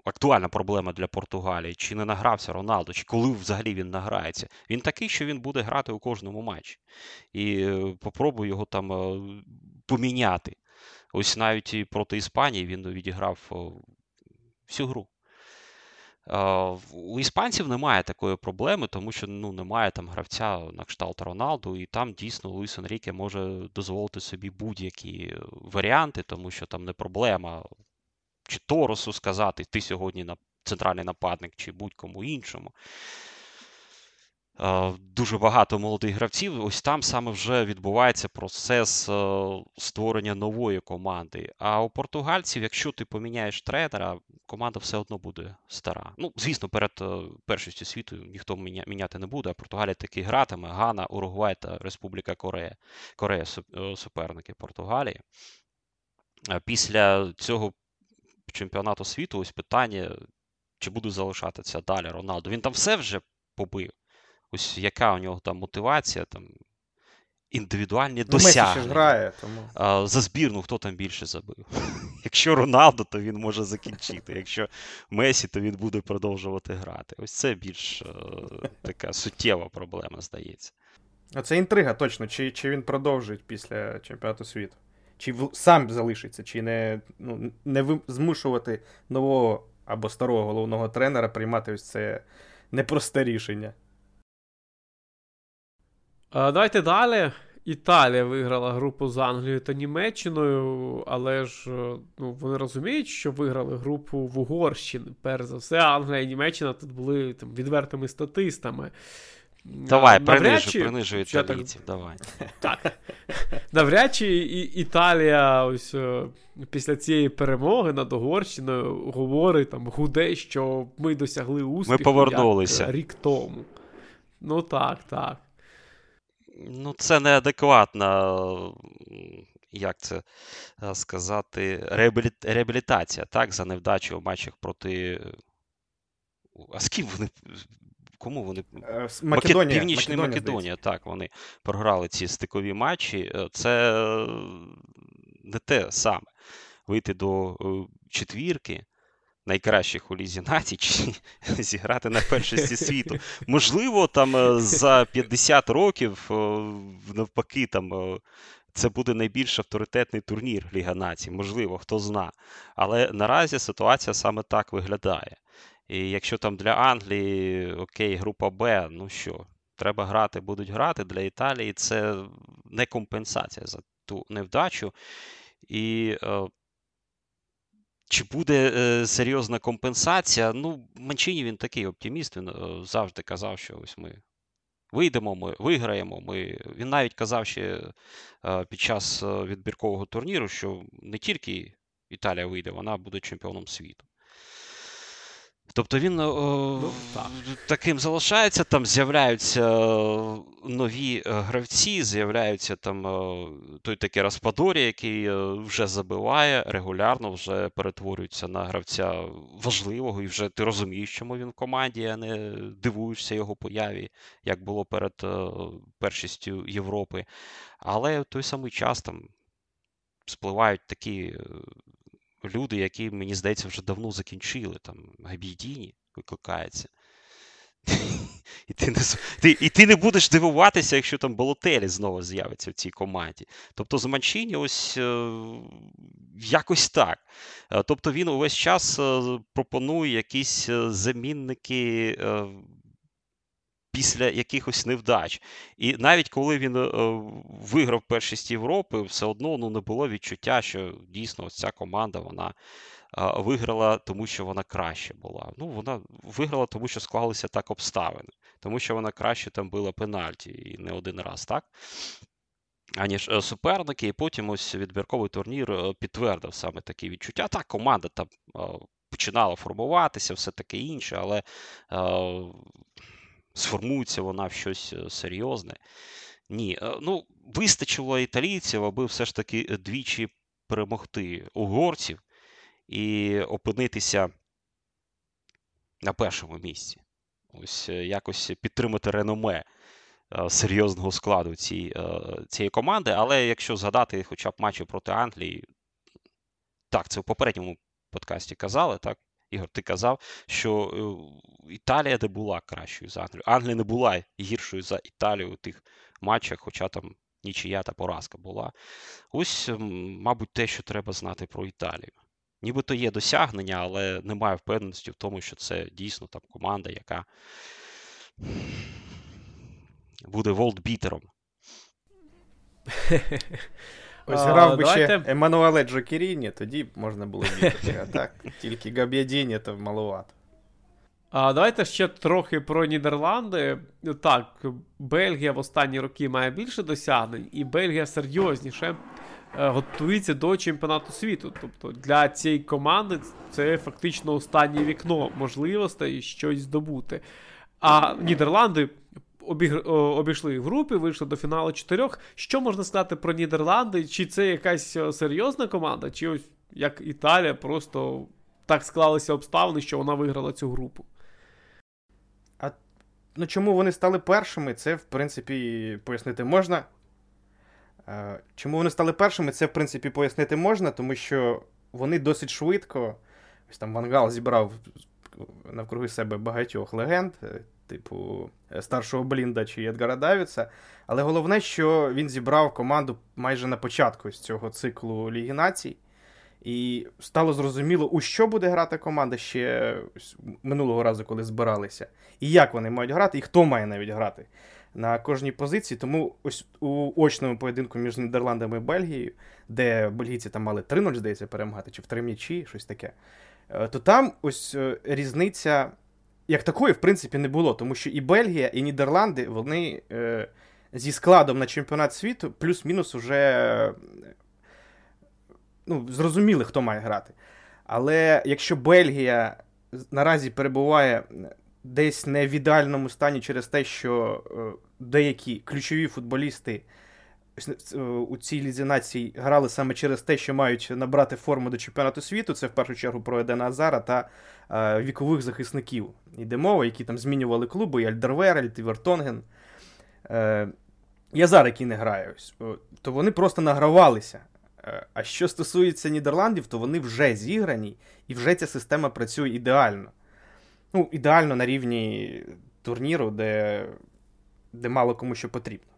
актуальна проблема для Португалії. Чи не награвся Роналдо, чи коли взагалі він награється. Він такий, що він буде грати у кожному матчі. І е, попробую його там е, поміняти. Ось навіть і проти Іспанії він відіграв всю гру. У іспанців немає такої проблеми, тому що ну, немає там гравця на кшталт Роналду, і там дійсно Луїс Енріке може дозволити собі будь-які варіанти, тому що там не проблема чи Торосу сказати, ти сьогодні на центральний нападник, чи будь-кому іншому. Дуже багато молодих гравців. Ось там саме вже відбувається процес створення нової команди. А у португальців, якщо ти поміняєш тренера, команда все одно буде стара. Ну, звісно, перед першістю світу ніхто міняти не буде. А Португалія таки гратиме. Гана, Уругвай та Республіка Корея. Корея суперники Португалії. Після цього чемпіонату світу, ось питання, чи буде залишатися далі Роналду. Він там все вже побив. Ось яка у нього там мотивація, там індивідуальні ну, досягнення. грає, тому... А, За збірну хто там більше забив. (laughs) Якщо Роналдо, то він може закінчити. Якщо Месі, то він буде продовжувати грати. Ось це більш е, така суттєва проблема, здається. А це інтрига точно, чи чи він продовжить після чемпіонату світу чи сам залишиться, чи не ну, не змушувати нового або старого головного тренера приймати ось це непросте рішення. А, Давайте далі. Італія виграла групу з Англією та Німеччиною, але ж ну, вони розуміють, що виграли групу в Угорщині. Перш за все, Англія і Німеччина тут були там, відвертими статистами. Давай, принижуй, чи... принижуй італійців, так... давай. Так. Навряд чи і Італія ось е, після цієї перемоги над Угорщиною говорить там гуде, що ми досягли успіху Ми повернулися. Як рік тому. Ну так, так. Ну, це неадекватна, як це е, сказати, реабілітація, так, за невдачу у матчах проти. А з ким вони Кому вони е, Македонія, Північна Македонія, Македонія так, вони програли ці стикові матчі. Е, це не те саме. Вийти до четвірки найкращих у лізі націй, чи (laughs) зіграти на першості світу. (laughs) Можливо, там за 50 років, навпаки, там. Це буде найбільш авторитетний турнір Ліга націй, можливо, хто зна. Але наразі ситуація саме так виглядає. І якщо там для Англії, окей, група Б, ну що, треба грати, будуть грати. Для Італії це не компенсація за ту невдачу. І е, чи буде е, серйозна компенсація? Ну, Манчині він такий оптиміст, він е, завжди казав, що ось ми вийдемо, ми виграємо. Ми... Він навіть казав ще е, під час е, відбіркового турніру, що не тільки Італія вийде, вона буде чемпіоном світу. Тобто він ну, так. таким залишається, там з'являються нові е, гравці, з'являються там е, той такий Распадорі, який е, вже забиває регулярно, вже перетворюється на гравця важливого, і вже ти розумієш, чому він в команді, а не дивуєшся його появі, як було перед першістю Європи. Але в той самий час там спливають такі люди, які, мені здається, вже давно закінчили. Там Габійдіні викликається. (laughs) І ти не ти, і ти не будеш дивуватися, якщо там Болотелі знову з'явиться в цій команді. Тобто з Манчині ось е, якось так. Е, тобто він увесь час е, пропонує якісь е, замінники е, після якихось невдач. І навіть коли він е, виграв першість Європи, все одно ну, не було відчуття, що дійсно ця команда вона е, виграла, тому що вона краще була. Ну, Вона виграла, тому що склалися так обставини, тому що вона краще там била пенальті і не один раз, так? Аніж е, суперники, і потім ось відбірковий турнір підтвердив саме такі відчуття. Так, команда там починала формуватися, все таке інше, але сформується вона в щось е, серйозне. Ні, е, ну, вистачило італійців, аби все ж таки двічі перемогти угорців і опинитися на першому місці. Ось е, якось підтримати реноме е, серйозного складу цієї, цієї команди. Але якщо згадати хоча б матчі проти Англії, так, це в попередньому подкасті казали, так? Ігор, ти казав, що Італія не була кращою за Англію. Англія не була гіршою за Італію у тих матчах, хоча там нічия та поразка була. Ось, мабуть, те, що треба знати про Італію. Нібито є досягнення, але немає впевненості в тому, що це дійсно там команда, яка буде волтбітером. (laughs) Ось грав би ще Еммануеле Джокеріні, тоді можна було вірити. А так, тільки Габ'ядіні то маловато. А Давайте ще трохи про Нідерланди. Так, Бельгія в останні роки має більше досягнень, і Бельгія серйозніше е, готується до чемпіонату світу. Тобто для цієї команди це фактично останнє вікно можливостей щось здобути. А Нідерланди обіг... обійшли в групі, вийшли до фіналу чотирьох. Що можна сказати про Нідерланди? Чи це якась серйозна команда, чи ось як Італія, просто так склалися обставини, що вона виграла цю групу? А ну, чому вони стали першими? Це, в принципі, пояснити можна. Е, чому вони стали першими? Це, в принципі, пояснити можна, тому що вони досить швидко. Ось там Вангал зібрав навкруги себе багатьох легенд, е, типу е, старшого Блінда чи Едгара Давіца. Але головне, що він зібрав команду майже на початку з цього циклу Ліги Націй. І стало зрозуміло, у що буде грати команда ще минулого разу, коли збиралися, і як вони мають грати, і хто має навіть грати на кожній позиції. Тому ось у очному поєдинку між Нідерландами і Бельгією, де бельгійці там мали 3-0, здається, перемагати, чи в три м'ячі, щось таке. Е, то там ось е, різниця як такої, в принципі, не було, тому що і Бельгія, і Нідерланди вони е, зі складом на чемпіонат світу плюс-мінус уже ну, зрозуміли, хто має грати. Але якщо Бельгія наразі перебуває десь не в ідеальному стані через те, що деякі ключові футболісти Е, у цій лізі націй грали саме через те, що мають набрати форму до чемпіонату світу. Це в першу чергу про Едена Азара та е, вікових захисників. Йде мова, які там змінювали клуби, і Альдерверельт, і Вертонген. Е, і який не грає, то вони просто награвалися. Е, а що стосується Нідерландів, то вони вже зіграні, і вже ця система працює ідеально. Ну, ідеально на рівні турніру, де, де мало кому що потрібно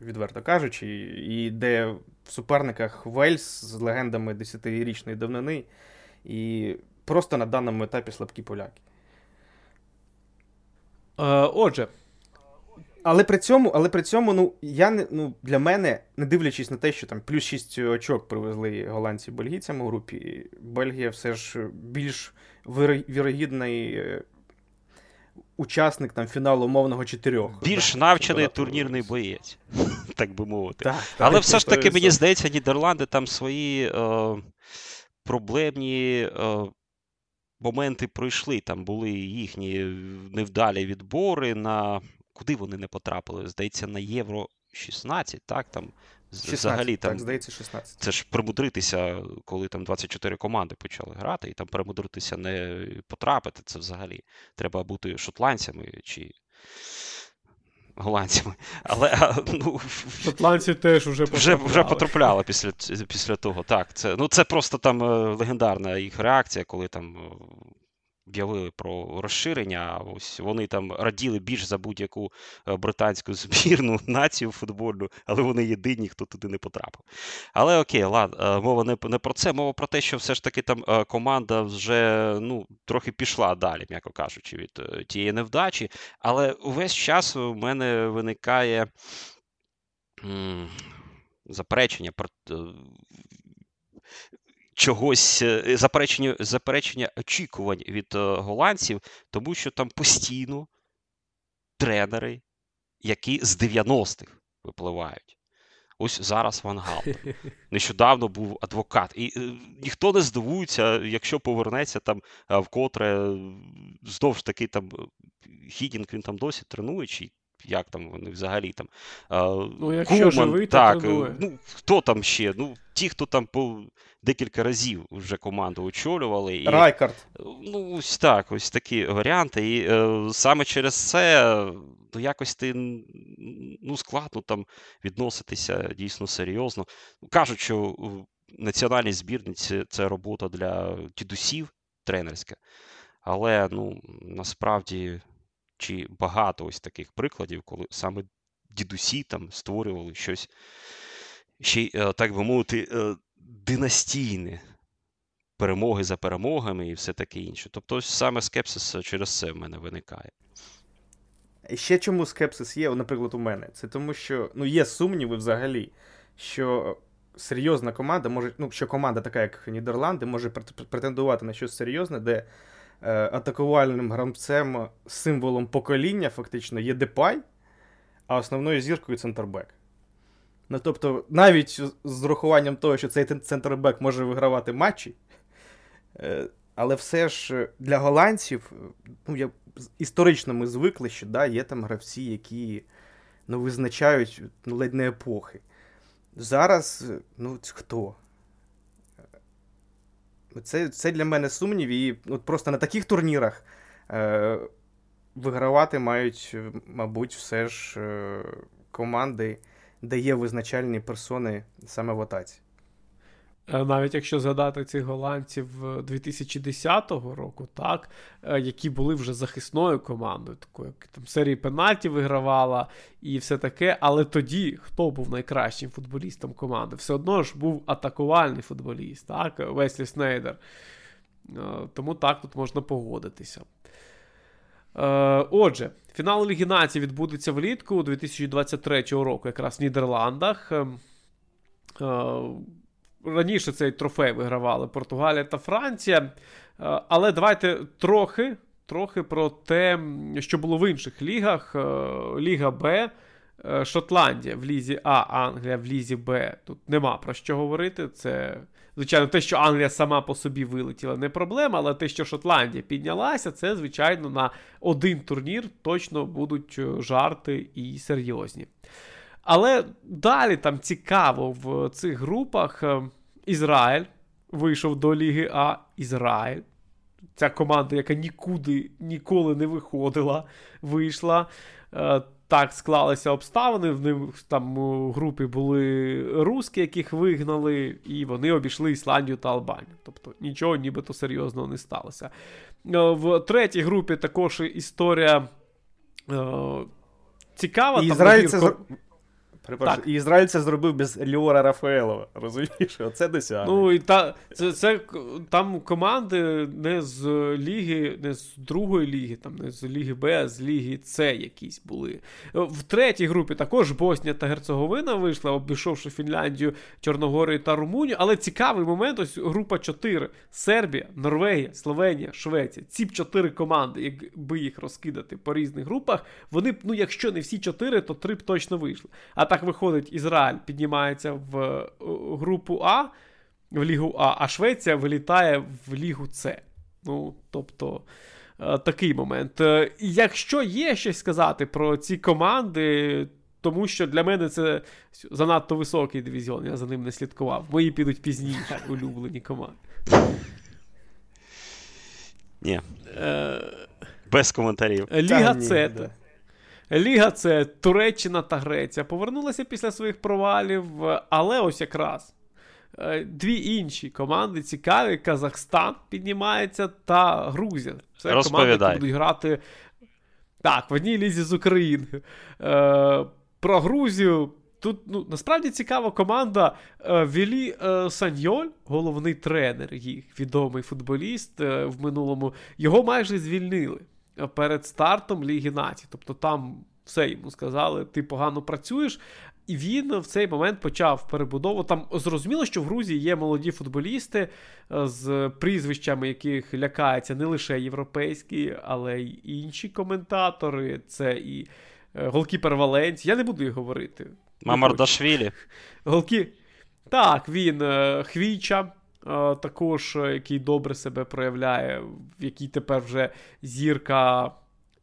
відверто кажучи, і де в суперниках Вельс з легендами 10-річної давнини, і просто на даному етапі слабкі поляки. Е, Отже. Але при цьому, але при цьому, ну, я не, ну, для мене, не дивлячись на те, що там плюс 6 очок привезли голландці бельгійцям у групі, Бельгія все ж більш вірогідний е, учасник там фіналу умовного чотирьох. Більш навчений турнірний боєць, (laughs) так би мовити. Так, Але так, все ж таки, мені здається, Нідерланди там свої е, проблемні е, моменти пройшли. Там були їхні невдалі відбори на. Куди вони не потрапили? Здається, на Євро 16, так? Там 16, взагалі там, так, здається, 16. Це ж примудритися, коли там 24 команди почали грати, і там примудритися не потрапити. Це взагалі треба бути шотландцями чи голландцями. Але ну, шотландці теж вже вже, вже потрапляли після після того. Так, це ну це просто там е, легендарна їх реакція, коли там об'явили про розширення. Ось вони там раділи більш за будь-яку е, британську (laughs) збірну націю футбольну, але вони єдині, хто туди не потрапив. Але окей, ладно, е, мова не, не про це, мова про те, що все ж таки там е, команда вже ну, трохи пішла далі, м'яко кажучи, від тієї невдачі. Але увесь час у мене виникає. Заперечення чогось е, заперечення заперечення очікувань від е, голландців, тому що там постійно тренери, які з 90-х випливають. Ось зараз Ван Гал. (laughs) Нещодавно був адвокат. І е, ніхто не здивується, якщо повернеться там вкотре здовж таки там Хідінг, він там досі тренує, чи як там вони взагалі там. Ну, якщо Куман, живий, то так, тренує. ну, хто там ще? Ну, ті, хто там по декілька разів вже команду очолювали. І, Райкард. Ну, ось так, ось такі варіанти. І е, саме через це ну, якось ти ну, складно там відноситися дійсно серйозно. Кажуть, що національні збірниці це робота для дідусів тренерська. Але ну, насправді чи багато ось таких прикладів, коли саме дідусі там створювали щось ще, е, так би мовити, е, династійне. Перемоги за перемогами і все таке інше. Тобто, саме скепсис через це в мене виникає. Ще чому скепсис є, наприклад, у мене? Це тому, що ну, є сумніви взагалі, що серйозна команда може, ну, що команда, така як Нідерланди, може претендувати на щось серйозне, де е, атакувальним гравцем, символом покоління, фактично, є Депай, а основною зіркою центрбек. Ну, тобто, навіть з урахуванням того, що цей центрбек може вигравати матчі, е, але все ж для голландців, ну, я, історично ми звикли, що да, є там гравці, які ну, визначають ледь не епохи. Зараз, ну, хто? Це це для мене сумнів, і от просто на таких турнірах е, вигравати мають, мабуть, все ж е, команди де є визначальні персони саме в атаці. Е, навіть якщо згадати цих голландців 2010 року, так, е, які були вже захисною командою, такою, там серії пенальті вигравала і все таке. Але тоді хто був найкращим футболістом команди? Все одно ж був атакувальний футболіст, так, Веслі Снейдер. Е, тому так тут можна погодитися. Е, отже, фінал Ліги Націй відбудеться влітку 2023 року, якраз в Нідерландах. Е, раніше цей трофей вигравали Португалія та Франція. Е, але давайте трохи трохи про те, що було в інших лігах. Ліга Б. Шотландія в Лізі А, Англія в Лізі Б. Тут нема про що говорити. Це Звичайно, те, що Англія сама по собі вилетіла, не проблема, але те, що Шотландія піднялася, це, звичайно, на один турнір точно будуть е, жарти і серйозні. Але далі там цікаво в цих групах е, Ізраїль вийшов до Ліги А. Ізраїль. Ця команда, яка нікуди ніколи не виходила, вийшла. Е, так склалися обставини. В них там у групі були руски, яких вигнали, і вони обійшли Ісландію та Албанію. Тобто нічого нібито серйозного не сталося. Е, в третій групі також історія е, цікава. Ізраїль це Перепрошую, і Ізраїль це зробив без Ліора Рафаелова. Розумієш? Оце досягнення. Ну і та це це там команди не з ліги, не з другої ліги, там не з ліги Б, а з ліги С якісь були. В третій групі також Боснія та Герцеговина вийшла, обійшовши Фінляндію, Чорногорію та Румунію. Але цікавий момент: ось група 4: Сербія, Норвегія, Словенія, Швеція. Ці б чотири команди, якби їх розкидати по різних групах, вони б, ну якщо не всі чотири, то три б точно вийшли. А так виходить, Ізраїль піднімається в е, групу А, в Лігу А, а Швеція вилітає в Лігу С. Ну, тобто. Е, такий момент. Е, якщо є щось сказати про ці команди, тому що для мене це занадто високий дивізіон, я за ним не слідкував. Мої підуть пізніше, (laughs) улюблені команди. Ні. Без коментарів. Ліга С. Ліга це Туреччина та Греція. Повернулася після своїх провалів, але ось якраз е, дві інші команди цікаві: Казахстан піднімається та Грузія. Це команди, які будуть грати так, в одній лізі з України. Е, Про Грузію. Тут ну, насправді цікава команда е, Вілі е, Саньоль, головний тренер, їх відомий футболіст в минулому. Його майже звільнили перед стартом Ліги Націй. Тобто там все йому сказали, ти погано працюєш. І він в цей момент почав перебудову. Там зрозуміло, що в Грузії є молоді футболісти е, з прізвищами, яких лякаються не лише європейські, але й інші коментатори. Це і голкіпер Валенції. Я не буду їх говорити. Мамардашвілі. Голкі... Так, він Хвіча. Також, який добре себе проявляє, в який тепер вже зірка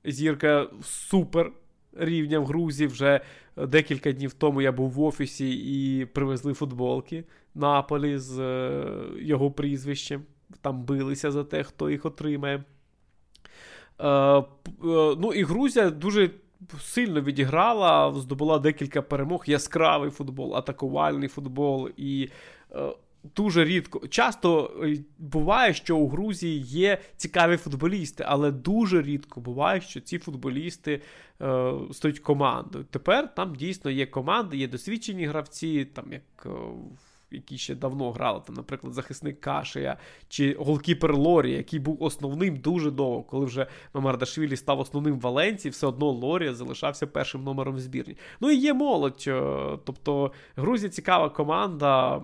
зірка супер рівня в Грузії. Вже декілька днів тому я був в офісі і привезли футболки Наполі з його прізвищем. Там билися за те, хто їх отримає. Е, ну і Грузія дуже сильно відіграла, здобула декілька перемог. Яскравий футбол, атакувальний футбол. І е, дуже рідко. Часто е, буває, що у Грузії є цікаві футболісти, але дуже рідко буває, що ці футболісти е, стоять командою. Тепер там дійсно є команди, є досвідчені гравці, там як які ще давно грали, там, наприклад, захисник Кашея чи голкіпер Лорі, який був основним дуже довго, коли вже Мамардашвілі став основним Валенції, все одно Лорія залишався першим номером в збірні. Ну і є молодь. Е, тобто Грузія цікава команда.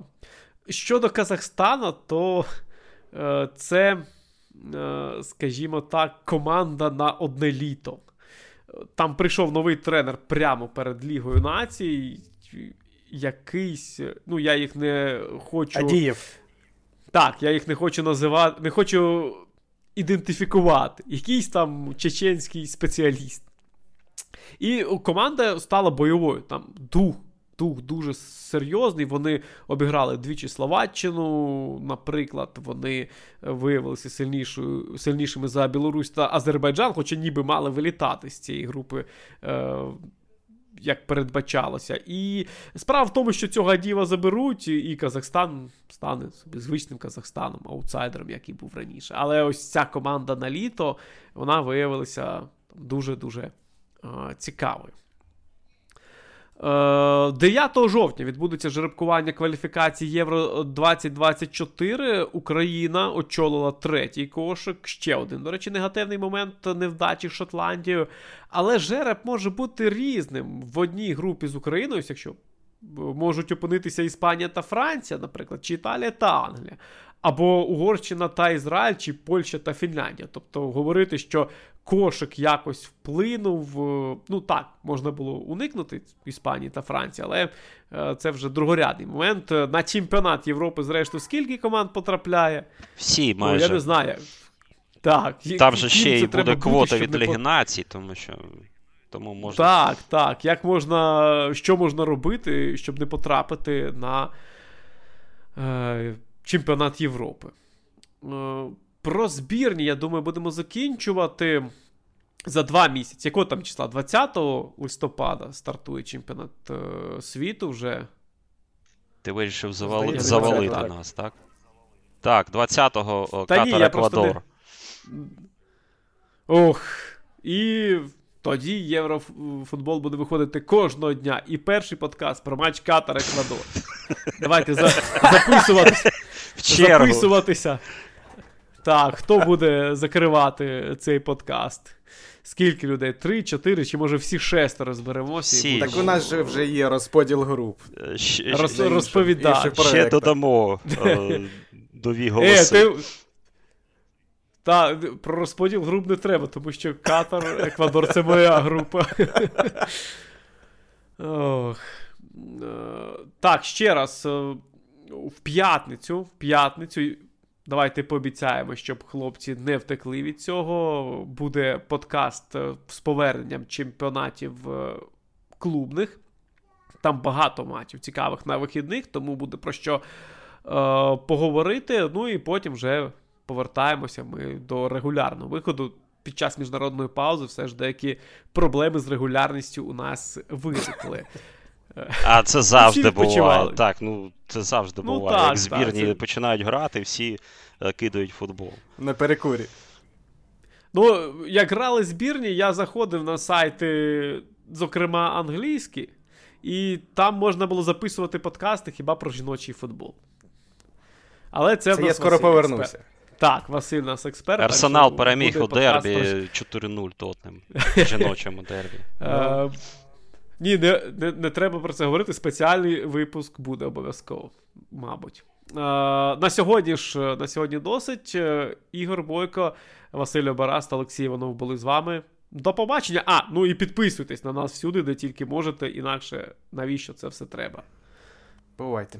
Щодо Казахстана, то е, це, е, скажімо так, команда на одне літо. Там прийшов новий тренер прямо перед Лігою націй якийсь. Ну, я їх не хочу. Адієв. Так, я їх не хочу називати, не хочу ідентифікувати. Якийсь там чеченський спеціаліст. І команда стала бойовою. Там дух. Дух дуже серйозний. Вони обіграли двічі Словаччину, наприклад, вони виявилися сильнішою, сильнішими за Білорусь та Азербайджан, хоча ніби мали вилітати з цієї групи е, як передбачалося. І справа в тому, що цього Адіва заберуть, і Казахстан стане собі звичним Казахстаном, аутсайдером, який був раніше. Але ось ця команда на літо вона виявилася дуже-дуже цікавою. 9 е, жовтня відбудеться жеребкування кваліфікації Євро 2024. Україна очолила третій кошик. Ще один, до речі, негативний момент невдачі Шотландією. Але жереб може бути різним в одній групі з Україною, якщо можуть опинитися Іспанія та Франція, наприклад, чи Італія та Англія. Або Угорщина та Ізраїль, чи Польща та Фінляндія. Тобто говорити, що кошик якось вплинув. Е, ну так, можна було уникнути Іспанії та Франції, але е, це вже другорядний момент. Е, на чемпіонат Європи, зрештою, скільки команд потрапляє? Всі майже. Ну, я не знаю. Так, Там же ще й буде квота від легінації, тому що. Тому можна... Так, так. Як можна, Що можна робити, щоб не потрапити на е, чемпіонат Європи? Е, про збірні, я думаю, будемо закінчувати за два місяці. Якого там числа? 20 листопада стартує чемпіонат е, світу вже. Ти вирішив завали... завалити так. нас, так? Так, 20-го Катар ні, Еквадор. Не... Ох. І тоді Єврофутбол буде виходити кожного дня. І перший подкаст про матч Катар Еквадор. (laughs) Давайте за... записуватися. Записуватися. Так, хто буде закривати цей подкаст? Скільки людей? Три, чотири, чи може всі шестеро зберемося? Всі. Так у нас же вже є розподіл груп. Ще, Роз, розповідай. Ще додамо е, нові голоси. Е, ти... Та, про розподіл груп не треба, тому що Катар, Еквадор це моя група. (laughs) Ох. Е, так, ще раз. В п'ятницю, в п'ятницю Давайте пообіцяємо, щоб хлопці не втекли від цього. Буде подкаст е, з поверненням чемпіонатів е, клубних. Там багато матчів цікавих на вихідних, тому буде про що е, поговорити. Ну і потім вже повертаємося ми до регулярного виходу. Під час міжнародної паузи все ж деякі проблеми з регулярністю у нас виникли. А це завжди буває. Так, ну це завжди ну, буває. Так, Як збірні так, це... починають грати, всі е, кидають футбол. На перекурі. Ну, як грали збірні, я заходив на сайти, зокрема, англійські, і там можна було записувати подкасти хіба про жіночий футбол. Але це, це я скоро повернуся. Так, Василь нас експерт. Арсенал переміг у дербі 4-0 Тотнем. Жіночому дербі. (laughs) Е, ні, не, не не, треба про це говорити. Спеціальний випуск буде обов'язково, мабуть. Е, на сьогодні ж на сьогодні досить. Е, Ігор Бойко, Василь Обараст, Олексій Іванов були з вами. До побачення. А, ну і підписуйтесь на нас всюди, де тільки можете, інакше навіщо це все треба. Бувайте.